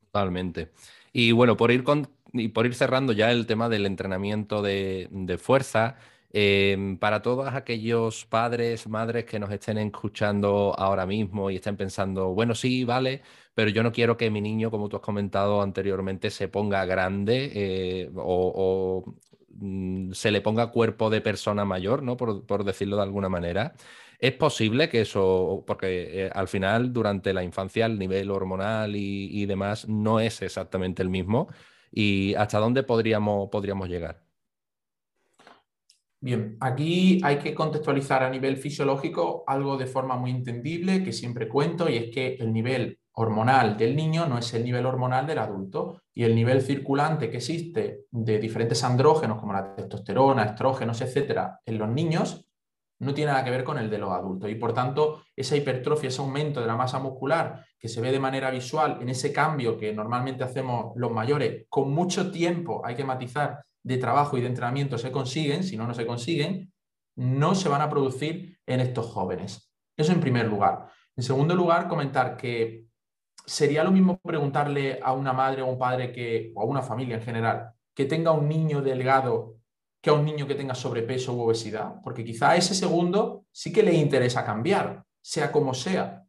Totalmente. Y bueno, por ir, con, y por ir cerrando ya el tema del entrenamiento de, fuerza, em, para todos aquellos padres, madres que nos estén escuchando ahora mismo y estén pensando, bueno, sí, vale, pero yo no quiero que mi niño, como tú has comentado anteriormente, se ponga grande eh, o, se le ponga cuerpo de persona mayor, ¿no? Por, decirlo de alguna manera. Es posible que eso, porque eh, al final durante la infancia el nivel hormonal y, demás no es exactamente el mismo. ¿Y hasta dónde podríamos, podríamos llegar? Bien, aquí hay que contextualizar a nivel fisiológico algo de forma muy entendible que siempre cuento y es que el nivel hormonal del niño no es el nivel hormonal del adulto y el nivel circulante que existe de diferentes andrógenos como la testosterona, estrógenos, etcétera, en los niños no tiene nada que ver con el de los adultos y por tanto esa hipertrofia, ese aumento de la masa muscular que se ve de manera visual en ese cambio que normalmente hacemos los mayores con mucho tiempo, hay que matizar, de trabajo y de entrenamiento se consiguen, si no, no se consiguen, no se van a producir en estos jóvenes. Eso en primer lugar. En segundo lugar, comentar que sería lo mismo preguntarle a una madre o un padre que, o a una familia en general que tenga un niño delgado que a un niño que tenga sobrepeso u obesidad, porque quizá a ese segundo sí que le interesa cambiar, sea como sea.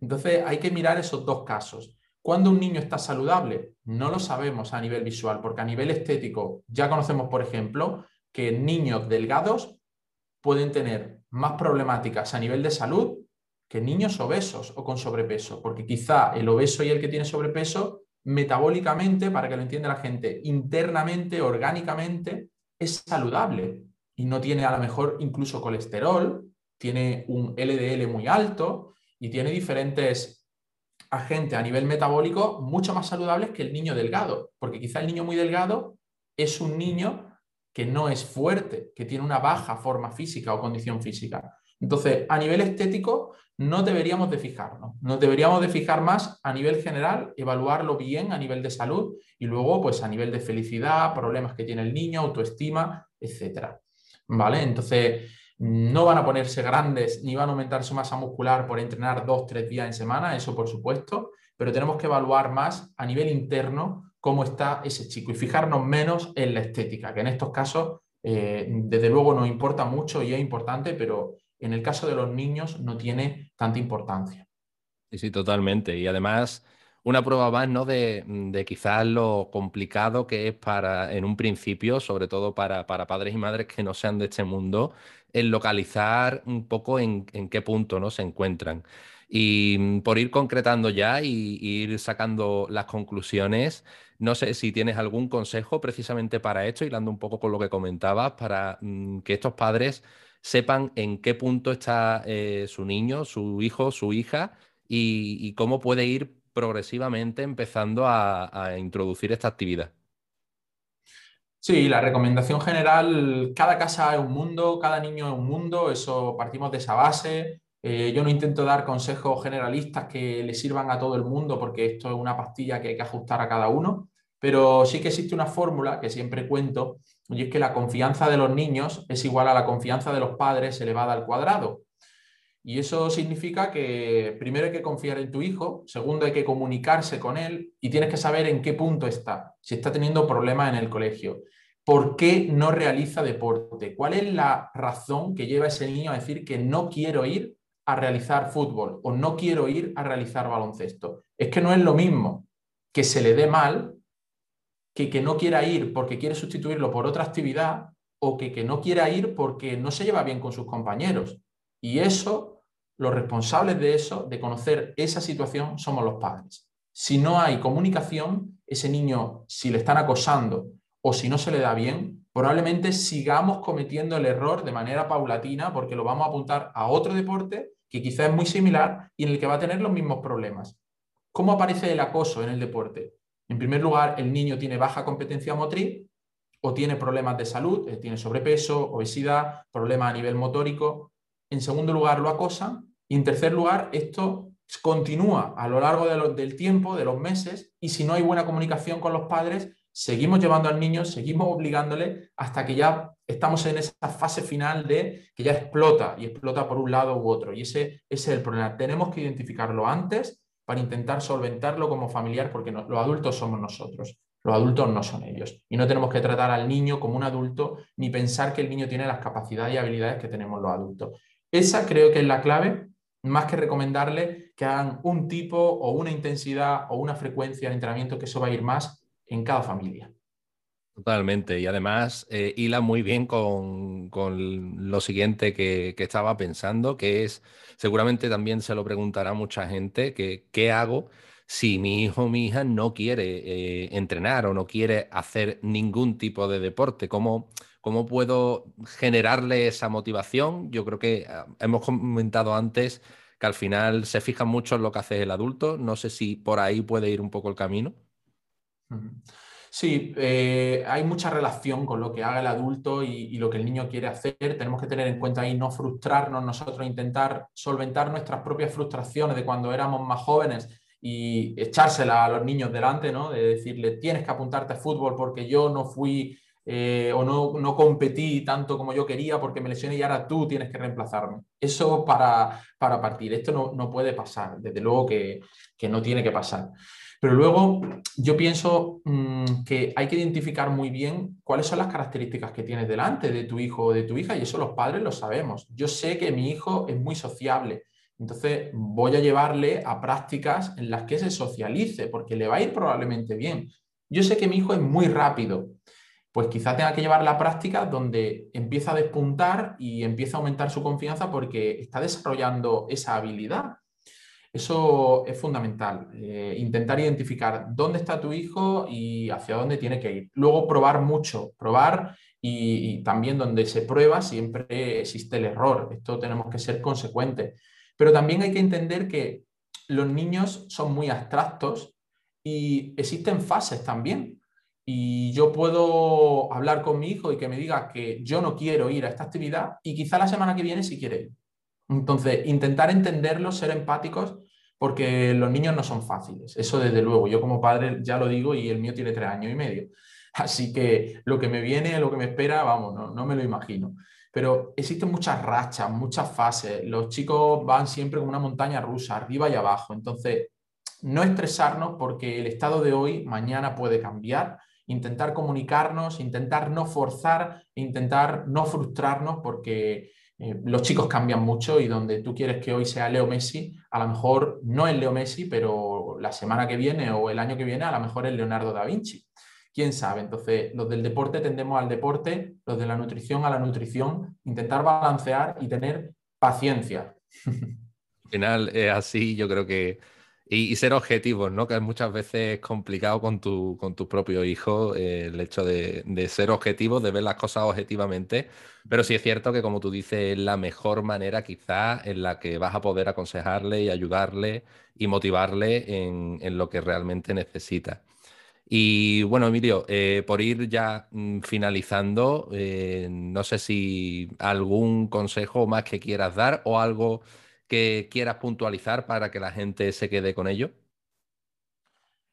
Entonces hay que mirar esos dos casos. ¿Cuándo un niño está saludable? No lo sabemos a nivel visual, porque a nivel estético ya conocemos, por ejemplo, que niños delgados pueden tener más problemáticas a nivel de salud que niños obesos o con sobrepeso, porque quizá el obeso y el que tiene sobrepeso, metabólicamente, para que lo entienda la gente, internamente, orgánicamente, es saludable y no tiene a lo mejor incluso colesterol, tiene un LDL muy alto y tiene diferentes a gente a nivel metabólico mucho más saludables que el niño delgado, porque quizá el niño muy delgado es un niño que no es fuerte, que tiene una baja forma física o condición física. Entonces, a nivel estético, no deberíamos de fijarnos, nos deberíamos de fijar más a nivel general, evaluarlo bien a nivel de salud y luego, pues a nivel de felicidad, problemas que tiene el niño, autoestima, etcétera. ¿Vale? Entonces, no van a ponerse grandes ni van a aumentar su masa muscular por entrenar dos, tres días en semana, eso por supuesto, pero tenemos que evaluar más a nivel interno cómo está ese chico y fijarnos menos en la estética, que en estos casos eh, desde luego nos importa mucho y es importante, pero en el caso de los niños no tiene tanta importancia. Sí, sí, totalmente. Y además una prueba más ¿no? de, quizás lo complicado que es para, en un principio, sobre todo para, para, padres y madres que no sean de este mundo, el localizar un poco en, en qué punto ¿no? se encuentran. Y mm, por ir concretando ya y, ir sacando las conclusiones, no sé si tienes algún consejo precisamente para esto, hilando un poco con lo que comentabas, para mm, que estos padres sepan en qué punto está eh, su niño, su hijo, su hija y, y cómo puede ir progresivamente empezando a, introducir esta actividad. Sí, la recomendación general, cada casa es un mundo, cada niño es un mundo, eso partimos de esa base. Eh, yo no intento dar consejos generalistas que le sirvan a todo el mundo porque esto es una pastilla que hay que ajustar a cada uno, pero sí que existe una fórmula que siempre cuento y es que la confianza de los niños es igual a la confianza de los padres elevada al cuadrado. Y eso significa que primero hay que confiar en tu hijo, segundo hay que comunicarse con él y tienes que saber en qué punto está, si está teniendo problemas en el colegio, por qué no realiza deporte, cuál es la razón que lleva ese niño a decir que no quiero ir a realizar fútbol o no quiero ir a realizar baloncesto. Es que no es lo mismo que se le dé mal que que no quiera ir porque quiere sustituirlo por otra actividad o que que no quiera ir porque no se lleva bien con sus compañeros. Y eso los responsables de eso, de conocer esa situación, somos los padres. Si no hay comunicación, ese niño, si le están acosando o si no se le da bien, probablemente sigamos cometiendo el error de manera paulatina porque lo vamos a apuntar a otro deporte que quizás es muy similar y en el que va a tener los mismos problemas. ¿Cómo aparece el acoso en el deporte? En primer lugar, el niño tiene baja competencia motriz o tiene problemas de salud, eh, tiene sobrepeso, obesidad, problemas a nivel motórico. En segundo lugar, lo acosan y en tercer lugar, esto continúa a lo largo del tiempo, de los meses, y si no hay buena comunicación con los padres, seguimos llevando al niño, seguimos obligándole hasta que ya estamos en esa fase final de que ya explota y explota por un lado u otro. Y ese, es el problema. Tenemos que identificarlo antes para intentar solventarlo como familiar, porque los adultos somos nosotros. Los adultos no son ellos. Y no tenemos que tratar al niño como un adulto ni pensar que el niño tiene las capacidades y habilidades que tenemos los adultos. Esa creo que es la clave más que recomendarle que hagan un tipo o una intensidad o una frecuencia de entrenamiento, que eso va a ir más en cada familia. Totalmente. Y además eh, hila muy bien con, lo siguiente que, estaba pensando, que es, seguramente también se lo preguntará mucha gente, que qué hago si mi hijo o mi hija no quiere eh, entrenar o no quiere hacer ningún tipo de deporte. ¿Cómo, ¿Cómo puedo generarle esa motivación? Yo creo que ah, hemos comentado antes que al final se fijan mucho en lo que hace el adulto. No sé si por ahí puede ir un poco el camino. Sí, eh, hay mucha relación con lo que haga el adulto y, lo que el niño quiere hacer. Tenemos que tener en cuenta ahí no frustrarnos nosotros, intentar solventar nuestras propias frustraciones de cuando éramos más jóvenes y echársela a los niños delante, ¿no? De decirle, tienes que apuntarte a fútbol porque yo no fui eh, o no, no, competí tanto como yo quería porque me lesioné y ahora tú tienes que reemplazarme. Eso para, para partir. Esto no, no puede pasar, desde luego que, que no tiene que pasar. Pero luego yo pienso mm, que hay que identificar muy bien cuáles son las características que tienes delante de tu hijo o de tu hija y eso los padres lo sabemos. Yo sé que mi hijo es muy sociable, entonces voy a llevarle a prácticas en las que se socialice porque le va a ir probablemente bien. Yo sé que mi hijo es muy rápido, pues quizás tenga que llevar la práctica donde empieza a despuntar y empieza a aumentar su confianza porque está desarrollando esa habilidad. Eso es fundamental, eh, intentar identificar dónde está tu hijo y hacia dónde tiene que ir. Luego probar mucho, probar y, también donde se prueba siempre existe el error. Esto tenemos que ser consecuentes. Pero también hay que entender que los niños son muy abstractos y existen fases también. Y yo puedo hablar con mi hijo y que me diga que yo no quiero ir a esta actividad y quizá la semana que viene sí quiere ir. Entonces, intentar entenderlos, ser empáticos, porque los niños no son fáciles. Eso desde luego. Yo como padre ya lo digo y el mío tiene tres años y medio. Así que lo que me viene, lo que me espera, vamos, no, no me lo imagino. Pero existen muchas rachas, muchas fases. Los chicos van siempre como una montaña rusa, arriba y abajo. Entonces, no estresarnos porque el estado de hoy mañana puede cambiar. Intentar comunicarnos, intentar no forzar, intentar no frustrarnos porque eh, los chicos cambian mucho y donde tú quieres que hoy sea Leo Messi, a lo mejor no es Leo Messi, pero la semana que viene o el año que viene a lo mejor es Leonardo da Vinci. ¿Quién sabe? Entonces, los del deporte tendemos al deporte, los de la nutrición a la nutrición, intentar balancear y tener paciencia. Al final así, yo creo que y, ser objetivos, ¿no? Que muchas veces es complicado con tu, con tu propio hijo eh, el hecho de, ser objetivos, de ver las cosas objetivamente. Pero sí es cierto que, como tú dices, es la mejor manera quizá en la que vas a poder aconsejarle y ayudarle y motivarle en, lo que realmente necesita. Y bueno, Emilio, eh, por ir ya mm, finalizando, eh, no sé si algún consejo más que quieras dar o algo que quieras puntualizar para que la gente se quede con ello?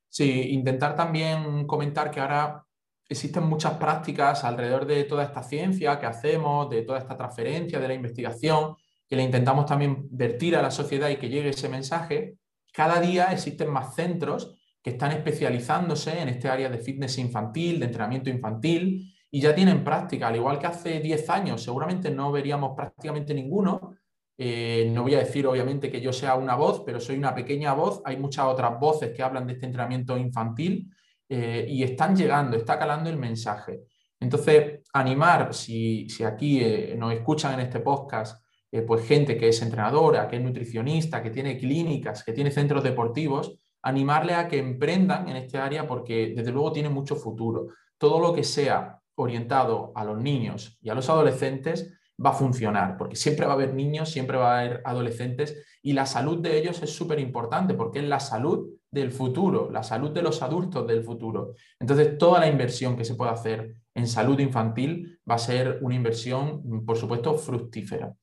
Sí, intentar también comentar que ahora existen muchas prácticas alrededor de toda esta ciencia que hacemos, de toda esta transferencia de la investigación, que le intentamos también vertir a la sociedad y que llegue ese mensaje. Cada día existen más centros que están especializándose en este área de fitness infantil, de entrenamiento infantil, y ya tienen práctica, al igual que hace 10 años, seguramente no veríamos prácticamente ninguno, eh, no voy a decir obviamente que yo sea una voz, pero soy una pequeña voz. Hay muchas otras voces que hablan de este entrenamiento infantil eh, y están llegando, está calando el mensaje. Entonces, animar, si, aquí eh, nos escuchan en este podcast, pues gente que es entrenadora, que es nutricionista, que tiene clínicas, que tiene centros deportivos, animarle a que emprendan en este área porque desde luego tiene mucho futuro. Todo lo que sea orientado a los niños y a los adolescentes va a funcionar, porque siempre va a haber niños, siempre va a haber adolescentes y la salud de ellos es súper importante porque es la salud del futuro, la salud de los adultos del futuro. Entonces, toda la inversión que se pueda hacer en salud infantil va a ser una inversión, por supuesto, fructífera.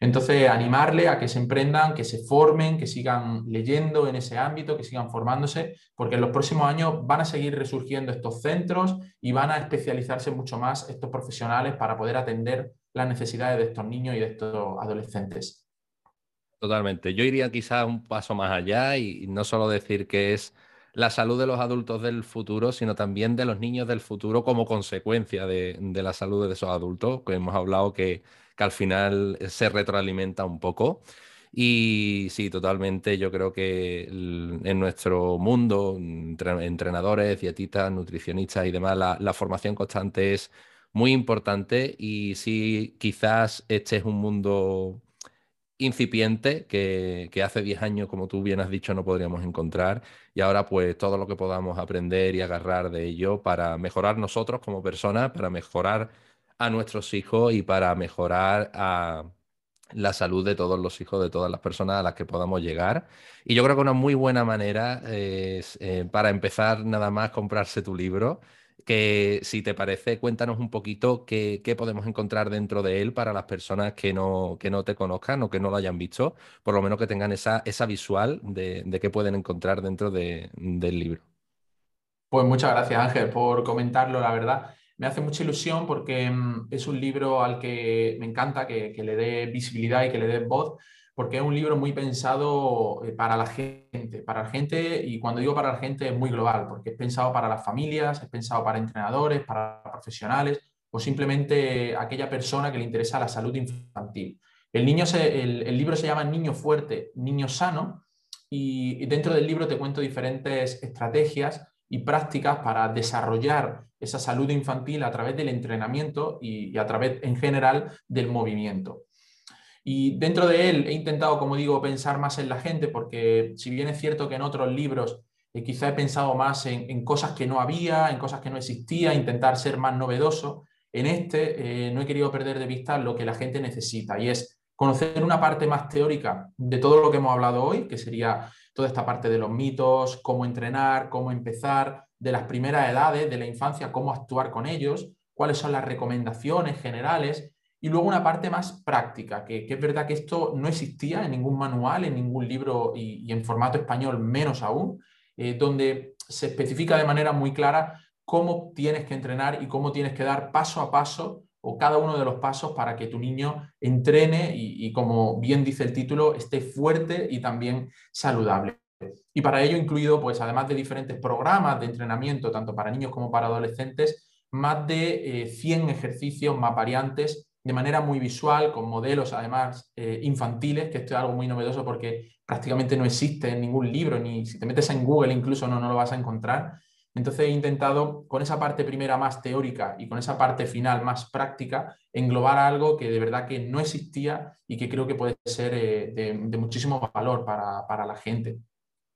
Entonces, animarle a que se emprendan, que se formen, que sigan leyendo en ese ámbito, que sigan formándose, porque en los próximos años van a seguir resurgiendo estos centros y van a especializarse mucho más estos profesionales para poder atender las necesidades de estos niños y de estos adolescentes. Totalmente. Yo iría quizás un paso más allá y no solo decir que es la salud de los adultos del futuro, sino también de los niños del futuro como consecuencia de, la salud de esos adultos, que hemos hablado que, que al final se retroalimenta un poco. Y sí, totalmente, yo creo que en nuestro mundo, entrenadores, dietistas, nutricionistas y demás, la, formación constante es muy importante y sí, quizás este es un mundo incipiente que, que, hace 10 años, como tú bien has dicho, no podríamos encontrar. Y ahora pues todo lo que podamos aprender y agarrar de ello para mejorar nosotros como personas, para mejorar a nuestros hijos y para mejorar a la salud de todos los hijos de todas las personas a las que podamos llegar. Y yo creo que una muy buena manera es, eh, para empezar nada más comprarse tu libro, que si te parece, cuéntanos un poquito qué, podemos encontrar dentro de él para las personas que no, que no te conozcan o que no lo hayan visto, por lo menos que tengan esa, esa visual de, de qué pueden encontrar dentro del libro. Pues muchas gracias Ángel por comentarlo, la verdad me hace mucha ilusión porque mm, es un libro al que me encanta que, le dé visibilidad y que le dé voz, porque es un libro muy pensado eh, para la gente, para la gente, y cuando digo para la gente es muy global, porque es pensado para las familias, es pensado para entrenadores, para profesionales o simplemente aquella persona que le interesa la salud infantil. El, libro se llama Niño Fuerte, Niño Sano, y dentro del libro te cuento diferentes estrategias y prácticas para desarrollar esa salud infantil a través del entrenamiento y, a través en general del movimiento. Y dentro de él he intentado, como digo, pensar más en la gente, porque si bien es cierto que en otros libros eh, quizá he pensado más en, cosas que no había, en cosas que no existía, intentar ser más novedoso, en este eh, no he querido perder de vista lo que la gente necesita y es conocer una parte más teórica de todo lo que hemos hablado hoy, que sería toda esta parte de los mitos, cómo entrenar, cómo empezar, de las primeras edades, de la infancia, cómo actuar con ellos, cuáles son las recomendaciones generales y luego una parte más práctica, que, es verdad que esto no existía en ningún manual, en ningún libro y, en formato español menos aún, eh, donde se especifica de manera muy clara cómo tienes que entrenar y cómo tienes que dar paso a paso o cada uno de los pasos para que tu niño entrene y, como bien dice el título, esté fuerte y también saludable. Y para ello incluido, pues además de diferentes programas de entrenamiento, tanto para niños como para adolescentes, más de 100 eh, ejercicios más variantes de manera muy visual, con modelos además eh, infantiles, que esto es algo muy novedoso porque prácticamente no existe en ningún libro, ni si te metes en Google incluso no, no lo vas a encontrar. Entonces he intentado, con esa parte primera más teórica y con esa parte final más práctica, englobar algo que de verdad que no existía y que creo que puede ser eh, de, muchísimo valor para, la gente.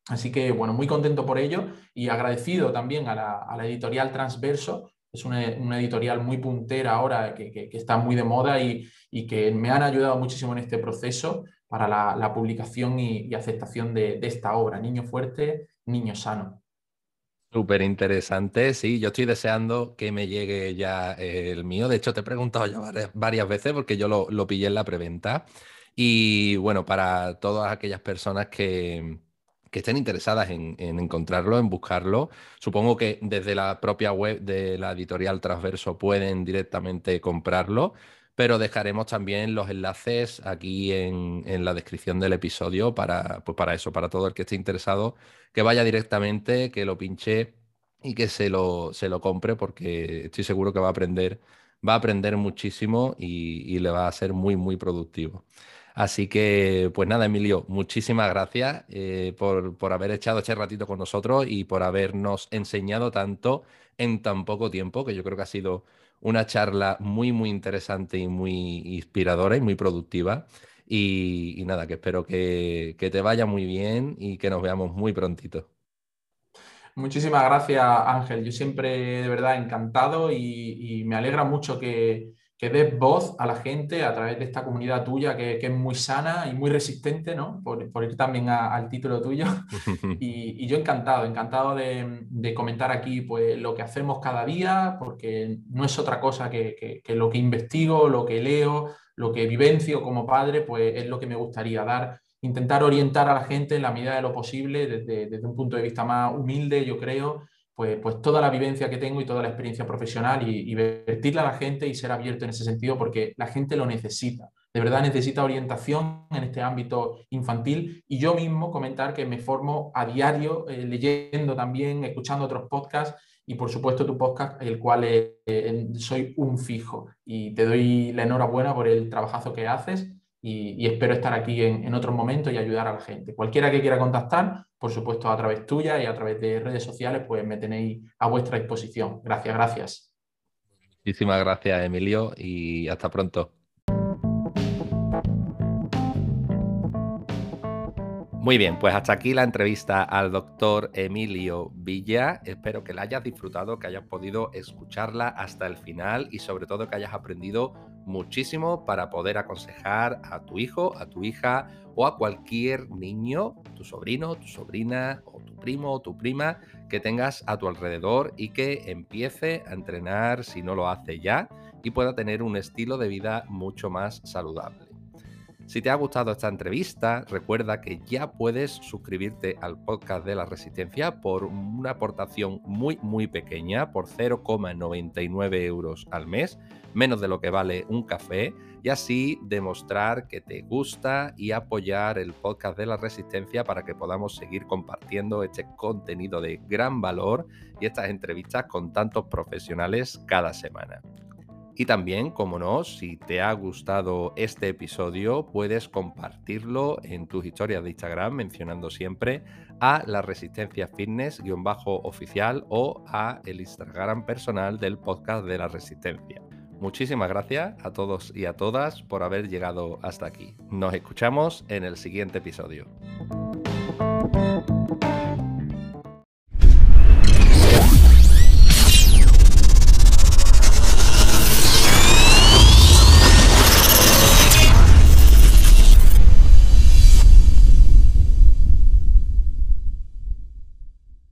Así que, bueno, muy contento por ello y agradecido también a la, editorial Transverso. Es una, editorial muy puntera ahora, que, está muy de moda y, que me han ayudado muchísimo en este proceso para la, publicación y, y aceptación de esta obra, Niño Fuerte, Niño Sano. Súper interesante, sí, yo estoy deseando que me llegue ya el mío. De hecho, te he preguntado ya varias, veces porque yo lo, pillé en la preventa. Y bueno, para todas aquellas personas que, estén interesadas en, en, encontrarlo, en buscarlo, supongo que desde la propia web de la editorial Transverso pueden directamente comprarlo pero dejaremos también los enlaces aquí en, la descripción del episodio para, pues para eso, para todo el que esté interesado, que vaya directamente, que lo pinche y que se lo, se lo compre porque estoy seguro que va a aprender, va a aprender muchísimo y, le va a ser muy, muy productivo. Así que, pues nada, Emilio, muchísimas gracias eh, por, por, haber echado este ratito con nosotros y por habernos enseñado tanto en tan poco tiempo, que yo creo que ha sido una charla muy, muy interesante y muy inspiradora y muy productiva. Y, nada, que espero que, te vaya muy bien y que nos veamos muy prontito. Muchísimas gracias, Ángel. Yo siempre de verdad encantado y me alegra mucho que, que des voz a la gente a través de esta comunidad tuya que, es muy sana y muy resistente, ¿no? Por, ir también al título tuyo. y, yo encantado, encantado de, comentar aquí pues, lo que hacemos cada día, porque no es otra cosa que, lo que investigo, lo que leo, lo que vivencio como padre, pues es lo que me gustaría dar. Intentar orientar a la gente en la medida de lo posible, desde, desde un punto de vista más humilde, yo creo, pues, pues, toda la vivencia que tengo y toda la experiencia profesional y, vertirla a la gente y ser abierto en ese sentido porque la gente lo necesita. De verdad necesita orientación en este ámbito infantil y yo mismo comentar que me formo a diario eh, leyendo también, escuchando otros podcasts y por supuesto tu podcast, el cual eh, soy un fijo y te doy la enhorabuena por el trabajazo que haces y, espero estar aquí en, en otros momentos y ayudar a la gente. Cualquiera que quiera contactar, por supuesto a través tuya y a través de redes sociales, pues me tenéis a vuestra disposición. Gracias, gracias. Muchísimas gracias, Emilio, y hasta pronto. Muy bien, pues hasta aquí la entrevista al doctor Emilio Villa. Espero que la hayas disfrutado, que hayas podido escucharla hasta el final y sobre todo que hayas aprendido muchísimo para poder aconsejar a tu hijo, a tu hija o a cualquier niño, tu sobrino, tu sobrina o tu primo o tu prima que tengas a tu alrededor y que empiece a entrenar si no lo hace ya y pueda tener un estilo de vida mucho más saludable. Si te ha gustado esta entrevista, recuerda que ya puedes suscribirte al podcast de la Resistencia por una aportación muy, muy pequeña, por 0,99 euros al mes, menos de lo que vale un café, y así demostrar que te gusta y apoyar el podcast de la Resistencia para que podamos seguir compartiendo este contenido de gran valor y estas entrevistas con tantos profesionales cada semana. Y también, como no, si te ha gustado este episodio, puedes compartirlo en tus historias de Instagram mencionando siempre a la Resistencia Fitness-oficial o a el Instagram personal del podcast de la Resistencia. Muchísimas gracias a todos y a todas por haber llegado hasta aquí. Nos escuchamos en el siguiente episodio.